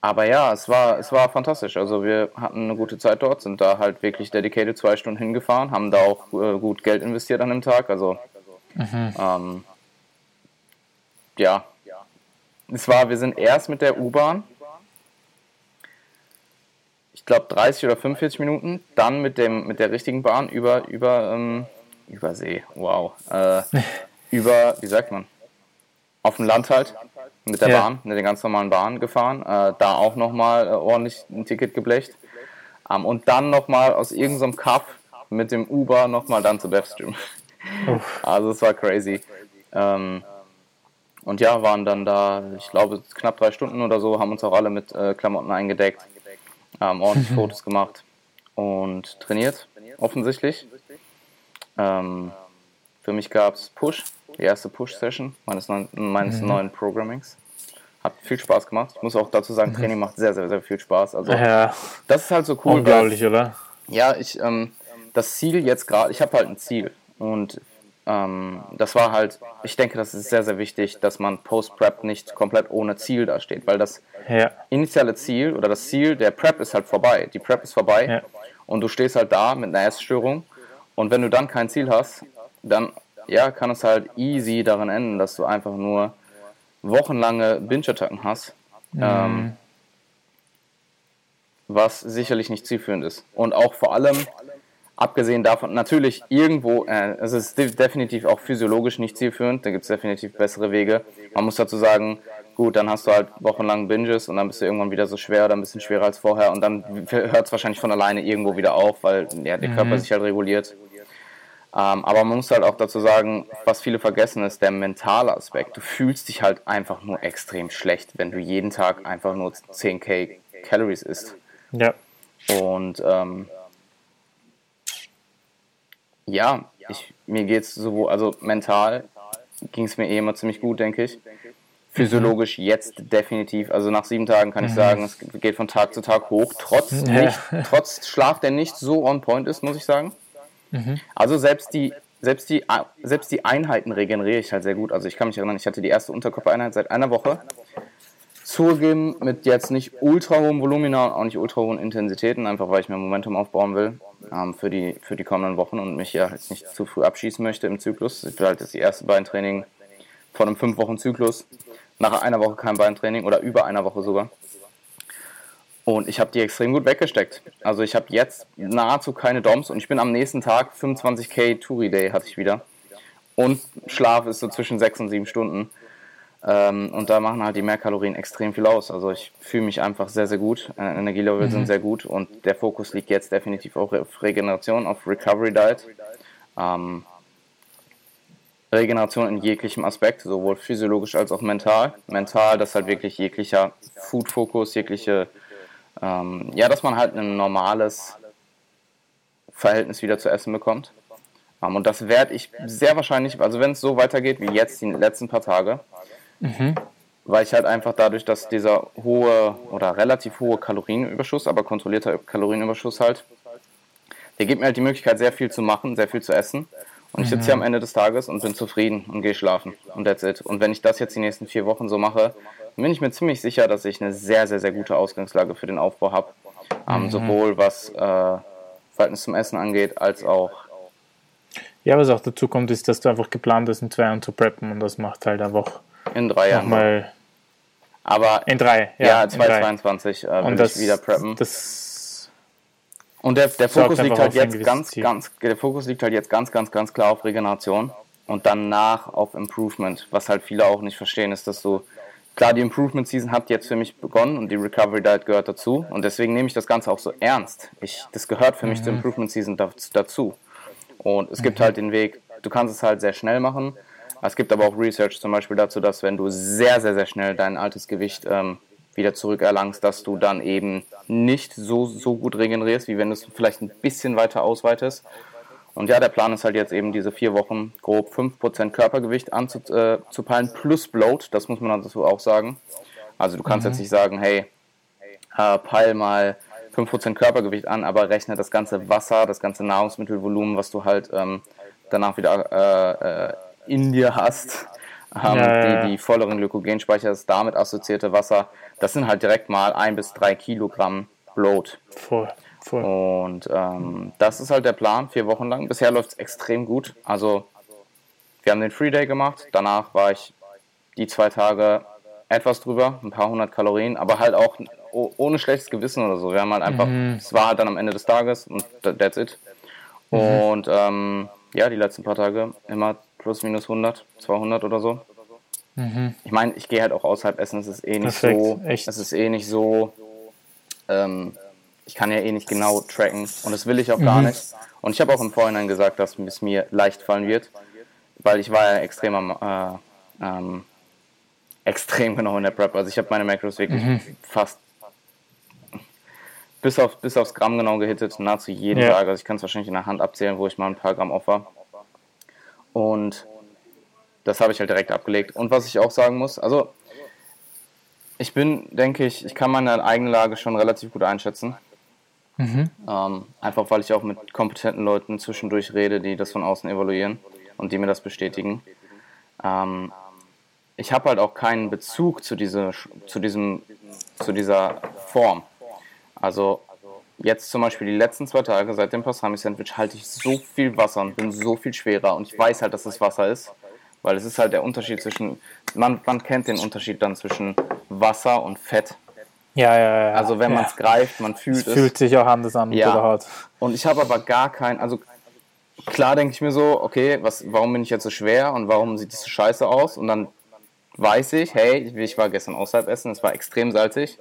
aber ja, es war, es war fantastisch. Also wir hatten eine gute Zeit dort, sind da halt wirklich dedicated zwei Stunden hingefahren, haben da auch äh, gut Geld investiert an dem Tag. Also mhm. ähm, ja, es war, wir sind erst mit der U-Bahn, ich glaube 30 oder 45 Minuten, dann mit dem mit der richtigen Bahn über über ähm, über See, wow, äh, über wie sagt man, auf dem Land halt mit der ja. Bahn, mit der ganz normalen Bahn gefahren. Äh, da auch nochmal äh, ordentlich ein Ticket geblecht. Ähm, und dann nochmal aus irgendeinem Cup mit dem Uber nochmal dann zu Deathstream. Also es war crazy. Ähm, und ja, waren dann da, ich glaube, knapp drei Stunden oder so, haben uns auch alle mit äh, Klamotten eingedeckt, haben ordentlich mhm. Fotos gemacht und trainiert, offensichtlich. Ähm, für mich gab es Push, erste Push-Session meines, neuen, meines mhm. neuen Programmings. Hat viel Spaß gemacht. Ich muss auch dazu sagen, mhm. Training macht sehr, sehr, sehr viel Spaß. Also, ja. das ist halt so cool. Unglaublich, oder? Ja, ich, ähm, das Ziel jetzt gerade, ich habe halt ein Ziel. Und ähm, das war halt, ich denke, das ist sehr, sehr wichtig, dass man Post-Prep nicht komplett ohne Ziel dasteht, weil das ja. initiale Ziel oder das Ziel der Prep ist halt vorbei. Die Prep ist vorbei ja. und du stehst halt da mit einer Essstörung und wenn du dann kein Ziel hast, dann ja, kann es halt easy daran enden, dass du einfach nur wochenlange Binge-Attacken hast. Mhm. Ähm, was sicherlich nicht zielführend ist. Und auch vor allem, Abgesehen davon, natürlich irgendwo, äh, es ist definitiv auch physiologisch nicht zielführend, da gibt es definitiv bessere Wege. Man muss dazu sagen, gut, dann hast du halt wochenlang Binges und dann bist du irgendwann wieder so schwer oder ein bisschen schwerer als vorher und dann hört es wahrscheinlich von alleine irgendwo wieder auf, weil ja, der Körper mhm. sich halt reguliert. Ähm, aber man muss halt auch dazu sagen, was viele vergessen ist, der mentale Aspekt. Du fühlst dich halt einfach nur extrem schlecht, wenn du jeden Tag einfach nur 10k Calories isst. Ja. Und ähm, ja, ich, mir geht es sowohl, also mental ging es mir eh immer ziemlich gut, denke ich. Physiologisch jetzt definitiv, also nach sieben Tagen kann ich mhm. sagen, es geht von Tag zu Tag hoch, trotz, ja. nicht, trotz Schlaf, der nicht so on point ist, muss ich sagen. Mhm. Also selbst die, selbst, die, selbst die Einheiten regeneriere ich halt sehr gut. Also ich kann mich erinnern, ich hatte die erste Unterkörpereinheit seit einer Woche. Zugegeben mit jetzt nicht ultra hohem Volumina und auch nicht ultra hohen Intensitäten, einfach weil ich mir Momentum aufbauen will ähm, für, die, für die kommenden Wochen und mich ja halt nicht zu früh abschießen möchte im Zyklus. Ich will halt das erste Beintraining von einem 5-Wochen-Zyklus. Nach einer Woche kein Beintraining oder über einer Woche sogar. Und ich habe die extrem gut weggesteckt. Also ich habe jetzt nahezu keine DOMs und ich bin am nächsten Tag 25k Touri Day hatte ich wieder. Und Schlaf ist so zwischen 6 und 7 Stunden. Ähm, und da machen halt die Mehrkalorien extrem viel aus. Also ich fühle mich einfach sehr, sehr gut. Äh, Energielevel mhm. sind sehr gut und der Fokus liegt jetzt definitiv auch auf Regeneration, auf Recovery Diet. Ähm, Regeneration in jeglichem Aspekt, sowohl physiologisch als auch mental. Mental, dass halt wirklich jeglicher Food-Fokus, jegliche, ähm, ja, dass man halt ein normales Verhältnis wieder zu essen bekommt. Ähm, und das werde ich sehr wahrscheinlich, also wenn es so weitergeht wie jetzt die letzten paar Tage, Mhm. Weil ich halt einfach dadurch, dass dieser hohe oder relativ hohe Kalorienüberschuss, aber kontrollierter Kalorienüberschuss halt, der gibt mir halt die Möglichkeit, sehr viel zu machen, sehr viel zu essen. Und ich sitze hier am Ende des Tages und bin zufrieden und gehe schlafen. Und that's it. Und wenn ich das jetzt die nächsten vier Wochen so mache, bin ich mir ziemlich sicher, dass ich eine sehr, sehr, sehr gute Ausgangslage für den Aufbau habe. Ähm, mhm. Sowohl was äh, Verhältnis zum Essen angeht, als auch. Ja, was auch dazu kommt, ist, dass du einfach geplant hast, in zwei Jahren zu preppen und das macht halt einfach in drei Jahren. Nochmal. Aber in drei, ja. Ja, 2022 äh, will und das, ich wieder preppen. Und der, der Fokus liegt halt jetzt ganz, Ziel. ganz, der Fokus liegt halt jetzt ganz, ganz, ganz klar auf Regeneration und danach auf Improvement. Was halt viele auch nicht verstehen, ist, dass du klar, die Improvement Season hat jetzt für mich begonnen und die Recovery Diet gehört dazu. Und deswegen nehme ich das Ganze auch so ernst. Ich, das gehört für mhm. mich zur Improvement Season dazu. Und es gibt mhm. halt den Weg, du kannst es halt sehr schnell machen. Es gibt aber auch Research zum Beispiel dazu, dass wenn du sehr, sehr, sehr schnell dein altes Gewicht ähm, wieder zurückerlangst, dass du dann eben nicht so, so gut regenerierst, wie wenn du es vielleicht ein bisschen weiter ausweitest. Und ja, der Plan ist halt jetzt eben diese vier Wochen grob 5% Körpergewicht anzupeilen äh, plus Bloat, das muss man dazu auch sagen. Also du kannst mhm. jetzt nicht sagen, hey, äh, peil mal 5% Körpergewicht an, aber rechne das ganze Wasser, das ganze Nahrungsmittelvolumen, was du halt ähm, danach wieder äh, äh in dir hast, ähm, ja, die, die volleren Glykogenspeicher, das damit assoziierte Wasser, das sind halt direkt mal ein bis drei Kilogramm Bloat. Voll. Voll. Und ähm, das ist halt der Plan, vier Wochen lang. Bisher läuft es extrem gut. Also, wir haben den Free Day gemacht. Danach war ich die zwei Tage etwas drüber, ein paar hundert Kalorien, aber halt auch ohne schlechtes Gewissen oder so. Wir haben halt einfach, mhm. es war halt dann am Ende des Tages und that's it. Mhm. Und ähm, ja, die letzten paar Tage immer plus minus 100, 200 oder so. Mhm. Ich meine, ich gehe halt auch außerhalb essen, es ist eh nicht Perfekt, so. Echt. Es ist eh nicht so. Ähm, ich kann ja eh nicht genau tracken und das will ich auch mhm. gar nicht. Und ich habe auch im Vorhinein gesagt, dass es mir leicht fallen wird, weil ich war ja extrem am, äh, ähm, extrem genau in der Prep. Also ich habe meine Macros wirklich mhm. fast bis, auf, bis aufs Gramm genau gehittet, nahezu jeden ja. Tag. Also ich kann es wahrscheinlich in der Hand abzählen, wo ich mal ein paar Gramm auf war. Und das habe ich halt direkt abgelegt. Und was ich auch sagen muss, also ich bin, denke ich, ich kann meine eigene Lage schon relativ gut einschätzen. Mhm. Ähm, einfach weil ich auch mit kompetenten Leuten zwischendurch rede, die das von außen evaluieren und die mir das bestätigen. Ähm, ich habe halt auch keinen Bezug zu, diese, zu, diesem, zu dieser Form. Also jetzt zum Beispiel die letzten zwei Tage seit dem Pastrami-Sandwich halte ich so viel Wasser und bin so viel schwerer und ich weiß halt, dass es Wasser ist, weil es ist halt der Unterschied zwischen, man, man kennt den Unterschied dann zwischen Wasser und Fett. Ja, ja, ja. Also wenn man es greift, man fühlt es. fühlt sich auch anders an ja. oder Haut. Und ich habe aber gar kein, also klar denke ich mir so, okay, was, warum bin ich jetzt so schwer und warum sieht es so scheiße aus? Und dann weiß ich, hey, ich war gestern außerhalb essen, es war extrem salzig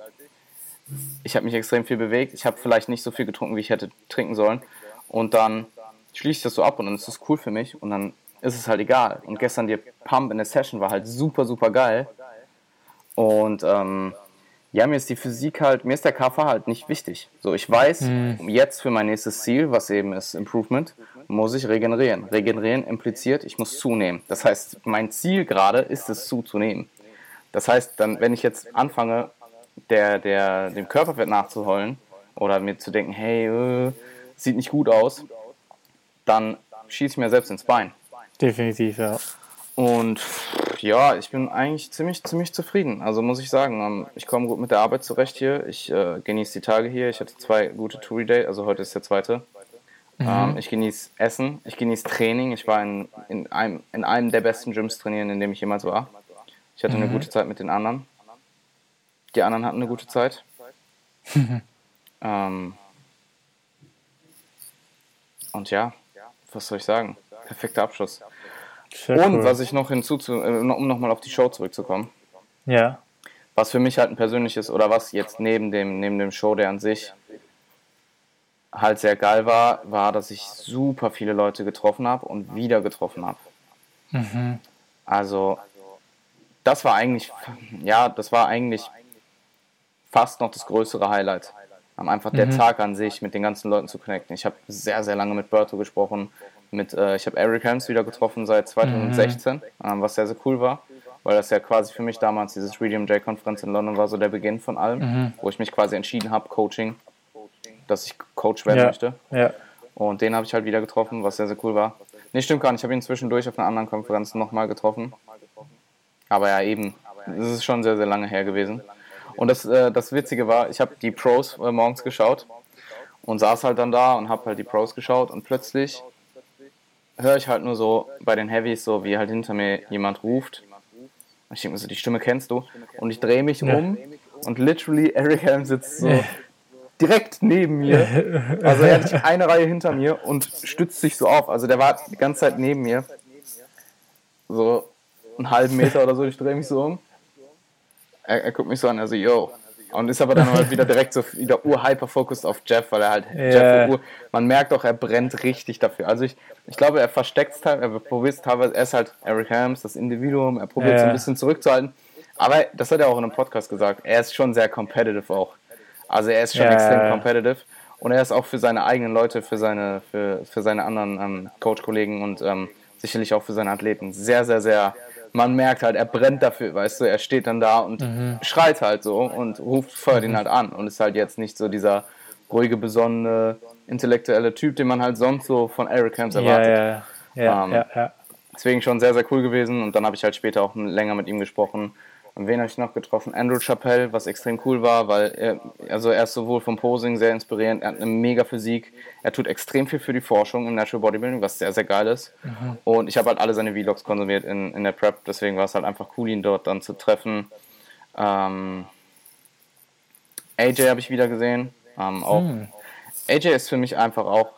ich habe mich extrem viel bewegt, ich habe vielleicht nicht so viel getrunken, wie ich hätte trinken sollen. Und dann schließe ich das so ab und dann ist das cool für mich und dann ist es halt egal. Und gestern die Pump in der Session war halt super, super geil. Und ähm, ja, mir ist die Physik halt, mir ist der KV halt nicht wichtig. So, ich weiß, mhm. jetzt für mein nächstes Ziel, was eben ist Improvement, muss ich regenerieren. Regenerieren impliziert, ich muss zunehmen. Das heißt, mein Ziel gerade ist es zuzunehmen. Das heißt, dann, wenn ich jetzt anfange, der, der, dem Körperfett nachzuholen oder mir zu denken, hey, äh, sieht nicht gut aus, dann schieße ich mir selbst ins Bein. Definitiv, ja. Und ja, ich bin eigentlich ziemlich, ziemlich zufrieden. Also muss ich sagen, ähm, ich komme gut mit der Arbeit zurecht hier. Ich äh, genieße die Tage hier. Ich hatte zwei gute Touri Day, also heute ist der zweite. Mhm. Ähm, ich genieße Essen, ich genieße Training. Ich war in, in, einem, in einem der besten Gyms trainieren, in dem ich jemals war. Ich hatte mhm. eine gute Zeit mit den anderen. Die anderen hatten eine gute Zeit. ähm, und ja, was soll ich sagen? Perfekter Abschluss. Sehr und cool. was ich noch hinzu, äh, um nochmal auf die Show zurückzukommen. Ja. Was für mich halt ein persönliches, oder was jetzt neben dem, neben dem Show, der an sich halt sehr geil war, war, dass ich super viele Leute getroffen habe und wieder getroffen habe. Mhm. Also, das war eigentlich, ja, das war eigentlich fast noch das größere Highlight. Einfach der mhm. Tag an sich, mit den ganzen Leuten zu connecten. Ich habe sehr, sehr lange mit Berto gesprochen. Mit, äh, ich habe Eric Helms wieder getroffen seit 2016, mhm. ähm, was sehr, sehr cool war, weil das ja quasi für mich damals dieses Medium J-Konferenz in London war so der Beginn von allem, mhm. wo ich mich quasi entschieden habe, Coaching, dass ich Coach werden ja. möchte. Ja. Und den habe ich halt wieder getroffen, was sehr, sehr cool war. Nee, stimmt gar nicht. Ich habe ihn zwischendurch auf einer anderen Konferenz nochmal getroffen. Aber ja, eben, es ist schon sehr, sehr lange her gewesen. Und das, äh, das Witzige war, ich habe die Pros äh, morgens geschaut und saß halt dann da und habe halt die Pros geschaut und plötzlich höre ich halt nur so bei den Heavies so, wie halt hinter mir jemand ruft. Und ich denke mir so, die Stimme kennst du. Und ich drehe mich ja. um und literally Eric Helm sitzt so direkt neben mir. Also er hat eine Reihe hinter mir und stützt sich so auf. Also der war die ganze Zeit neben mir. So einen halben Meter oder so, ich drehe mich so um er, er guckt mich so an, also yo. Und ist aber dann halt wieder direkt so wieder urhyper-focused auf Jeff, weil er halt yeah. Jeff, man merkt auch, er brennt richtig dafür. Also ich, ich glaube, er versteckt es teilweise, er probiert es teilweise, er ist halt Eric Helms, das Individuum, er probiert es yeah. ein bisschen zurückzuhalten. Aber das hat er auch in einem Podcast gesagt, er ist schon sehr competitive auch. Also er ist schon yeah. extrem competitive und er ist auch für seine eigenen Leute, für seine, für, für seine anderen ähm, Coach-Kollegen und ähm, sicherlich auch für seine Athleten sehr, sehr, sehr man merkt halt, er brennt dafür, weißt du, er steht dann da und mhm. schreit halt so und ruft, feuert ihn halt an und ist halt jetzt nicht so dieser ruhige, besonnene, intellektuelle Typ, den man halt sonst so von Eric Camps erwartet. Ja, ja, ja. Ähm, ja, ja. Deswegen schon sehr, sehr cool gewesen und dann habe ich halt später auch länger mit ihm gesprochen und wen habe ich noch getroffen? Andrew Chappelle, was extrem cool war, weil er, also er ist sowohl vom Posing sehr inspirierend, er hat eine mega Physik, er tut extrem viel für die Forschung im Natural Bodybuilding, was sehr, sehr geil ist. Mhm. Und ich habe halt alle seine Vlogs konsumiert in, in der Prep, deswegen war es halt einfach cool, ihn dort dann zu treffen. Ähm, AJ habe ich wieder gesehen. Ähm, auch. Mhm. AJ ist für mich einfach auch.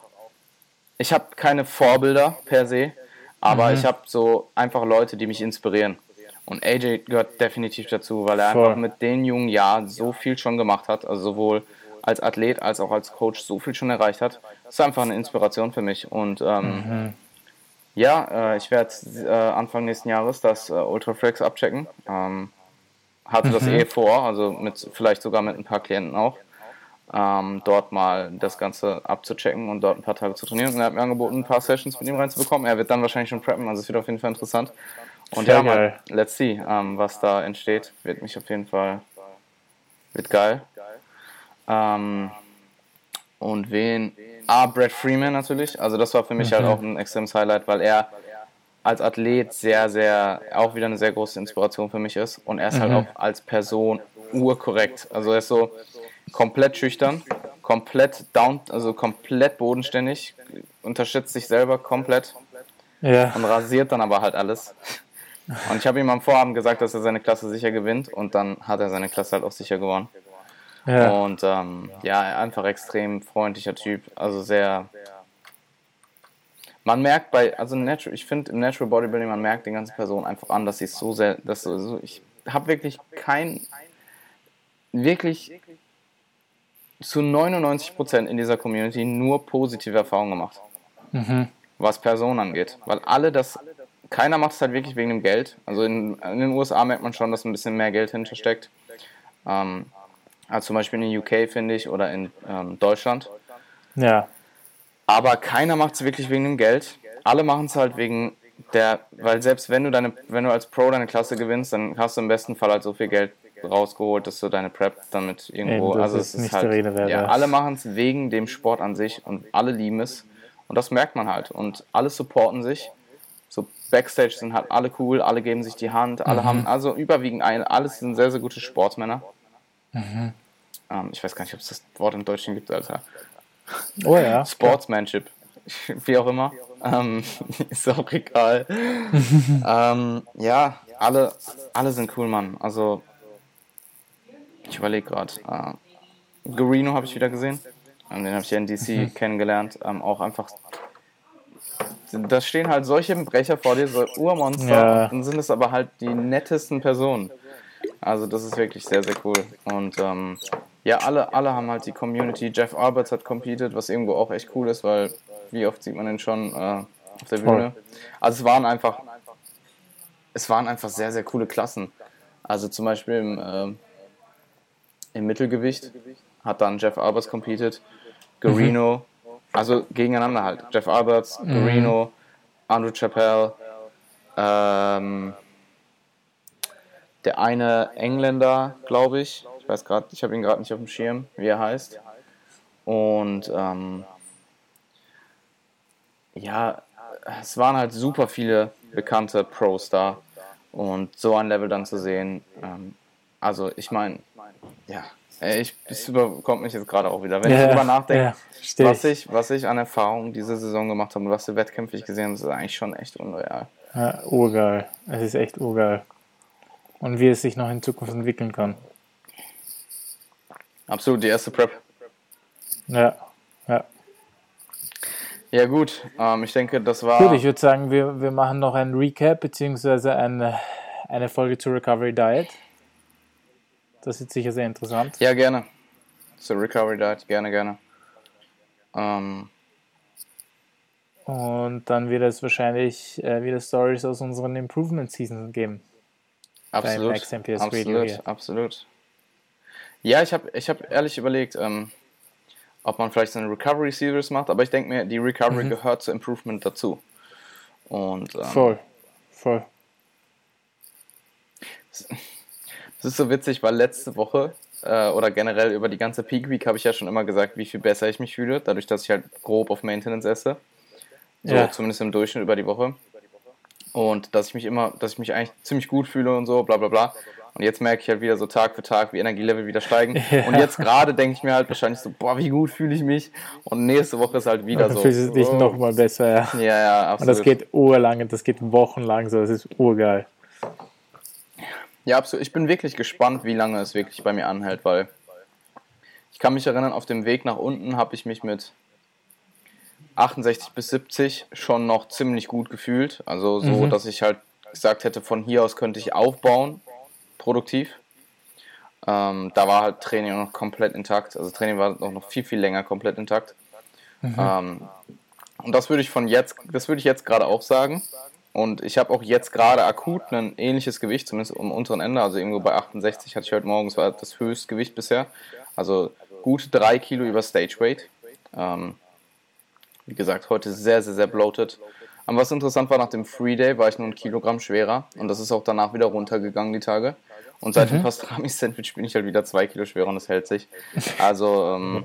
Ich habe keine Vorbilder per se, aber mhm. ich habe so einfach Leute, die mich inspirieren. Und AJ gehört definitiv dazu, weil er Voll. einfach mit den jungen Jahren so viel schon gemacht hat, also sowohl als Athlet als auch als Coach so viel schon erreicht hat. Das ist einfach eine Inspiration für mich. Und ähm, mhm. ja, äh, ich werde äh, Anfang nächsten Jahres das äh, Ultraflex abchecken. Ähm, hatte mhm. das eh vor, also mit vielleicht sogar mit ein paar Klienten auch. Ähm, dort mal das Ganze abzuchecken und dort ein paar Tage zu trainieren. Und er hat mir angeboten, ein paar Sessions mit ihm reinzubekommen. Er wird dann wahrscheinlich schon preppen, also es wird auf jeden Fall interessant. Und Sehr ja, mal, let's see, ähm, was da entsteht. Wird mich auf jeden Fall, wird geil. Ähm, und wen? Ah, Brad Freeman natürlich. Also das war für mich halt mhm. halt auch ein extremes Highlight, weil er als Athlet sehr, sehr, auch wieder eine sehr große Inspiration für mich ist. Und er ist halt mhm. halt auch als Person urkorrekt. Also er ist so komplett schüchtern, komplett down, also komplett bodenständig, unterschätzt sich selber komplett ja. und rasiert dann aber halt alles. Und ich habe ihm am Vorabend gesagt, dass er seine Klasse sicher gewinnt und dann hat er seine Klasse halt auch sicher gewonnen. Ja. Und ähm, ja, einfach extrem freundlicher Typ, also sehr. Man merkt bei, also Natural, ich finde im Natural Bodybuilding, man merkt den ganzen Personen einfach an, dass sie so sehr, dass so, ich habe wirklich kein, wirklich zu 99 Prozent in dieser Community nur positive Erfahrungen gemacht, mhm. was Personen angeht, weil alle das, keiner macht es halt wirklich wegen dem Geld. Also in, in, den USA merkt man schon, dass ein bisschen mehr Geld hintersteckt. Ähm, also zum Beispiel in den UK, finde ich, oder in ähm, Deutschland. Ja. Aber keiner macht es wirklich wegen dem Geld. Alle machen es halt wegen der, weil selbst wenn du deine, wenn du als Pro deine Klasse gewinnst, dann hast du im besten Fall halt so viel Geld rausgeholt, dass du deine Prep damit irgendwo, Eben, also es ist, ist halt, Rede, ja, alle machen es wegen dem Sport an sich und alle lieben es und das merkt man halt und alle supporten sich. Backstage sind halt alle cool, alle geben sich die Hand, alle mhm. haben, also überwiegend ein, alles sind sehr, sehr gute Sportsmänner. Mhm. Ähm, ich weiß gar nicht, ob es das Wort im Deutschen gibt, Alter. Oh ja. Sportsmanship. Wie auch immer. Ähm, ist auch egal. ähm, ja, alle, alle sind cool, Mann. Also, ich überlege gerade. Äh, Garino habe ich wieder gesehen. Ähm, den habe ich ja in DC mhm. kennengelernt. Ähm, auch einfach. Da stehen halt solche Brecher vor dir, so Urmonster. Ja. Dann sind es aber halt die nettesten Personen. Also, das ist wirklich sehr, sehr cool. Und ähm, ja, alle, alle haben halt die Community. Jeff Alberts hat competed, was irgendwo auch echt cool ist, weil wie oft sieht man den schon äh, auf der Bühne. Also es waren einfach, es waren einfach sehr, sehr coole Klassen. Also zum Beispiel im, äh, im Mittelgewicht hat dann Jeff Alberts competed, Garino, mhm. Also gegeneinander halt. Jeff Alberts, mhm. Garino, Andrew Chappelle, ähm, der eine Engländer, glaube ich, ich weiß gerade, ich habe ihn gerade nicht auf dem Schirm, wie er heißt. Und ähm, ja, es waren halt super viele bekannte Pros da. Und so ein Level dann zu sehen, ähm, also ich meine, ja, ich, es überkommt mich jetzt gerade auch wieder. Wenn ja, ich darüber nachdenke, ja, was, ich, was ich an Erfahrungen diese Saison gemacht habe und was für Wettkämpfe ich gesehen habe, ist eigentlich schon echt unreal. Ja, urgeil. Es ist echt urgeil. Und wie es sich noch in Zukunft entwickeln kann. Absolut, die erste Prep. Ja, ja. Ja, gut. Ähm, ich denke, das war. Gut, ich würde sagen, wir, wir machen noch ein Recap beziehungsweise eine, eine Folge zur Recovery Diet. Das ist sicher sehr interessant. Ja, gerne. Zur Recovery Diet, gerne, gerne. Ähm. Und dann wird es wahrscheinlich äh, wieder Stories aus unseren Improvement Seasons geben. Absolut. Absolut, absolut. Ja, ich habe ich hab ehrlich überlegt, ähm, ob man vielleicht so eine Recovery Series macht, aber ich denke mir, die Recovery mhm. gehört zu Improvement dazu. Und, ähm, voll, voll. Es ist so witzig, weil letzte Woche äh, oder generell über die ganze Peak Week habe ich ja schon immer gesagt, wie viel besser ich mich fühle, dadurch, dass ich halt grob auf Maintenance esse. So, ja. zumindest im Durchschnitt über die Woche. Und dass ich mich immer, dass ich mich eigentlich ziemlich gut fühle und so, bla bla bla. Und jetzt merke ich halt wieder so Tag für Tag, wie Energielevel wieder steigen. Ja. Und jetzt gerade denke ich mir halt wahrscheinlich so, boah, wie gut fühle ich mich. Und nächste Woche ist halt wieder und dann so. Fühlst du dich oh. nochmal besser, ja. Ja, ja, absolut. Und das geht urlang, das geht wochenlang so, das ist urgeil. Ja, absolut. Ich bin wirklich gespannt, wie lange es wirklich bei mir anhält, weil ich kann mich erinnern, auf dem Weg nach unten habe ich mich mit 68 bis 70 schon noch ziemlich gut gefühlt. Also so, mhm. dass ich halt gesagt hätte, von hier aus könnte ich aufbauen, produktiv. Ähm, da war halt Training noch komplett intakt. Also Training war noch, noch viel, viel länger komplett intakt. Mhm. Ähm, und das würde ich von jetzt, das würde ich jetzt gerade auch sagen. Und ich habe auch jetzt gerade akut ein ähnliches Gewicht, zumindest am unteren Ende, also irgendwo bei 68 hatte ich heute Morgen, das war das Höchstgewicht bisher. Also gut drei Kilo über Stage Weight. Ähm, wie gesagt, heute sehr, sehr, sehr bloated. Aber was interessant war, nach dem Free Day war ich nur ein Kilogramm schwerer und das ist auch danach wieder runtergegangen, die Tage. Und seit mhm. dem Pastrami-Sandwich bin ich halt wieder zwei Kilo schwerer und das hält sich. Also, ähm,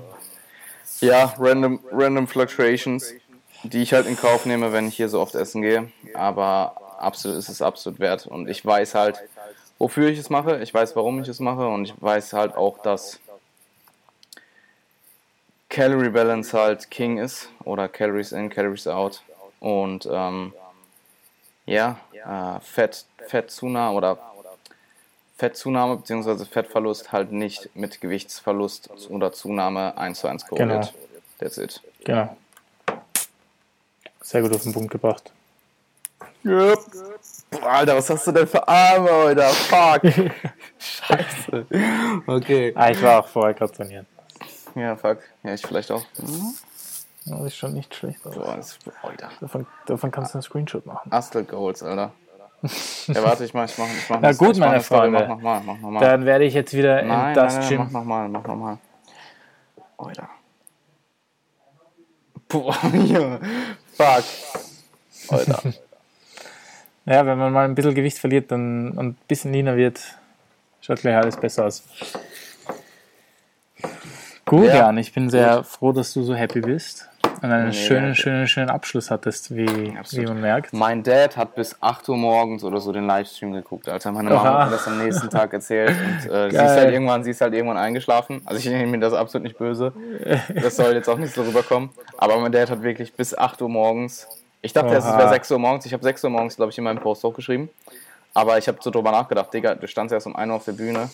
ja, random, random Fluctuations, die ich halt in Kauf nehme, wenn ich hier so oft essen gehe. Aber absolut ist es absolut wert. Und ich weiß halt, wofür ich es mache. Ich weiß, warum ich es mache. Und ich weiß halt auch, dass Calorie Balance halt King ist. Oder Calories in, Calories out. Und ähm, ja, äh, Fett, Fettzunahme oder Fettzunahme bzw. Fettverlust halt nicht mit Gewichtsverlust oder Zunahme 1 zu 1 korreliert. Genau. That's it. Genau. Sehr gut auf den Punkt gebracht. Yep. Boah, Alter, was hast du denn für Arme, Alter? Fuck. Scheiße. Okay. Ah, ich war auch vorher gerade trainieren. Ja, fuck. Ja, ich vielleicht auch. Mhm. Das ist schon nicht schlecht. Boah, das, Alter. Davon, davon kannst du einen Screenshot machen. Astel Goals, Alter. Ja, warte, ich mach, ich mach, ich mach Na gut, meine Freunde. Mach nochmal, mach nochmal. Dann werde ich jetzt wieder nein, in das nein, nein, Gym. Mach nochmal, mach nochmal. Alter. Boah, Junge. Fuck. Alter. ja, wenn man mal ein bisschen Gewicht verliert dann, und ein bisschen leaner wird, schaut gleich alles besser aus. Gut, ja, Jan, ich bin sehr gut. froh, dass du so happy bist und einen nee, schönen, schönen, schönen Abschluss hattest, wie, wie man merkt. Mein Dad hat bis 8 Uhr morgens oder so den Livestream geguckt, Alter. Meine Mama hat mir das am nächsten Tag erzählt und äh, sie, ist halt irgendwann, sie ist halt irgendwann eingeschlafen. Also ich nehme mir das absolut nicht böse. Das soll jetzt auch nicht so rüberkommen. Aber mein Dad hat wirklich bis 8 Uhr morgens, ich dachte es wäre 6 Uhr morgens. Ich habe 6 Uhr morgens, glaube ich, in meinem Post hochgeschrieben. Aber ich habe so drüber nachgedacht, Digga, du standst erst um 1 Uhr auf der Bühne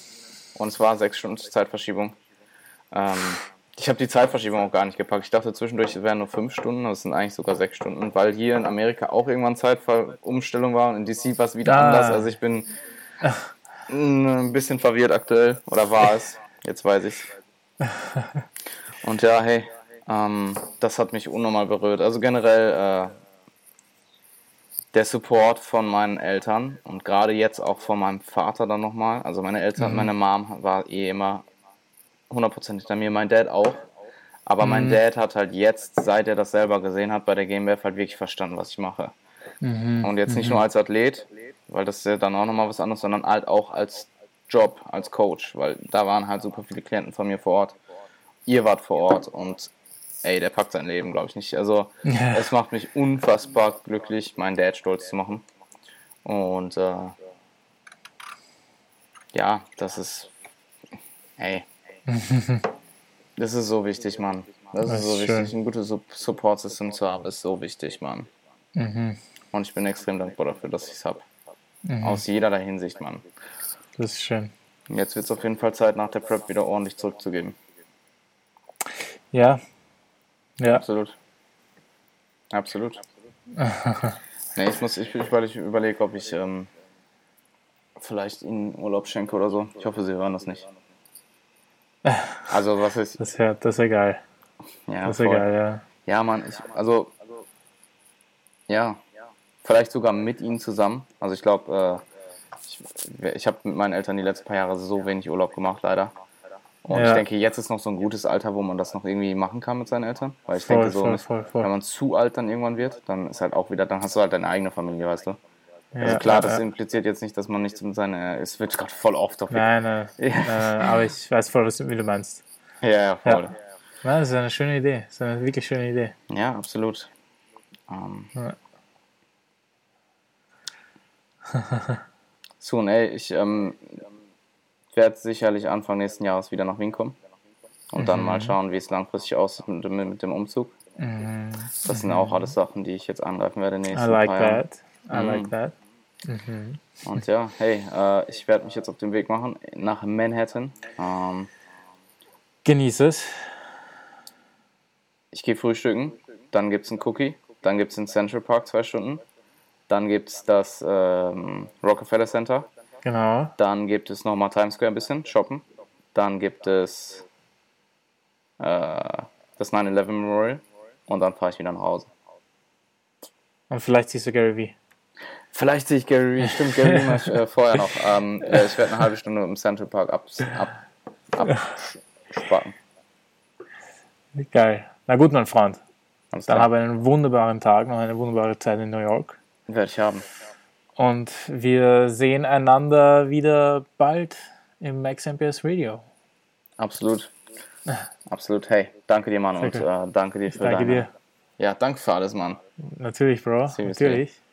und es war 6 Stunden Zeitverschiebung. Ähm, ich habe die Zeitverschiebung auch gar nicht gepackt. Ich dachte zwischendurch, es wären nur fünf Stunden, das sind eigentlich sogar sechs Stunden, weil hier in Amerika auch irgendwann Zeitumstellung war und in DC war es wieder ah. anders. Also ich bin ein bisschen verwirrt aktuell, oder war es? Jetzt weiß ich's. Und ja, hey, ähm, das hat mich unnormal berührt. Also generell äh, der Support von meinen Eltern und gerade jetzt auch von meinem Vater dann nochmal. Also meine Eltern, mhm. meine Mom war eh immer 100% hinter mir, mein Dad auch. Aber mhm. mein Dad hat halt jetzt, seit er das selber gesehen hat, bei der GmbF halt wirklich verstanden, was ich mache. Mhm. Und jetzt nicht mhm. nur als Athlet, weil das ist ja dann auch nochmal was anderes, sondern halt auch als Job, als Coach, weil da waren halt super viele Klienten von mir vor Ort. Ihr wart vor Ort und ey, der packt sein Leben, glaube ich nicht. Also ja. es macht mich unfassbar glücklich, meinen Dad stolz zu machen. Und äh, ja, das ist, ey, das ist so wichtig, Mann. Das, das ist so wichtig. Schön. Ein gutes Support-System zu haben, ist so wichtig, Mann. Mhm. Und ich bin extrem dankbar dafür, dass ich es habe. Mhm. Aus jederlei Hinsicht, Mann. Das ist schön. Jetzt wird es auf jeden Fall Zeit, nach der Prep wieder ordentlich zurückzugeben. Ja. Ja. Absolut. Absolut. nee, ich muss, ich, ich, ich überlege, ob ich ähm, vielleicht Ihnen Urlaub schenke oder so. Ich hoffe, Sie hören das nicht. Also was ist. Das wäre das wär geil. Ja, das wäre geil, ja. Ja, Mann, ich, also ja, vielleicht sogar mit ihnen zusammen. Also ich glaube, äh, ich, ich habe mit meinen Eltern die letzten paar Jahre so wenig Urlaub gemacht, leider. Und ja. ich denke, jetzt ist noch so ein gutes Alter, wo man das noch irgendwie machen kann mit seinen Eltern. Weil ich voll, denke, so, voll, voll, wenn man zu alt dann irgendwann wird, dann ist halt auch wieder, dann hast du halt deine eigene Familie, weißt du. Also ja, klar, das impliziert jetzt nicht, dass man nicht mit seiner. Es wird gerade voll oft auf. Nein, nein, ja. äh, aber ich weiß voll, was, wie du meinst. Ja, ja, voll. Ja. Ja, das ist eine schöne Idee. Das ist eine wirklich schöne Idee. Ja, absolut. Ähm. Ja. so, ey, ich ähm, werde sicherlich Anfang nächsten Jahres wieder nach Wien kommen und mhm. dann mal schauen, wie es langfristig aussieht mit, mit, mit dem Umzug. Mhm. Das sind auch alles Sachen, die ich jetzt angreifen werde nächstes Jahr. I like that. I like mhm. that. Mhm. Und ja, hey, äh, ich werde mich jetzt auf den Weg machen nach Manhattan. Ähm, Genieß es. Ich gehe frühstücken, dann gibt es einen Cookie, dann gibt es in Central Park zwei Stunden. Dann gibt es das ähm, Rockefeller Center. Genau. Dann gibt es nochmal Times Square ein bisschen, shoppen. Dann gibt es äh, das 9-11 Memorial. Und dann fahre ich wieder nach Hause. Und vielleicht siehst du Gary Vee. Vielleicht sehe ich Gary Vee. Stimmt, Gary Vee mache ich äh, vorher noch. Ähm, äh, ich werde eine halbe Stunde im Central Park abspacken. Ab, Geil. Na gut, mein Freund. Dann habe einen wunderbaren Tag, noch eine wunderbare Zeit in New York. Werde ich haben. Und wir sehen einander wieder bald im Max MPS Radio. Absolut. Absolut. Hey, danke dir, Mann. und äh, danke dir für danke deine... Dir. Ja, danke für alles, Mann. Natürlich, Bro. Seriously. Natürlich.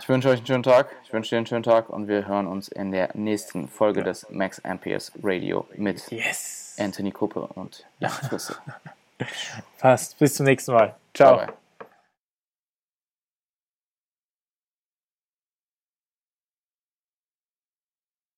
Ich wünsche euch einen schönen Tag. Ich wünsche dir einen schönen Tag und wir hören uns in der nächsten Folge ja. des Max Amperes Radio mit yes. Anthony Kuppe und Jan Frisse. Passt. Bis zum nächsten Mal. Ciao. Bye, bye.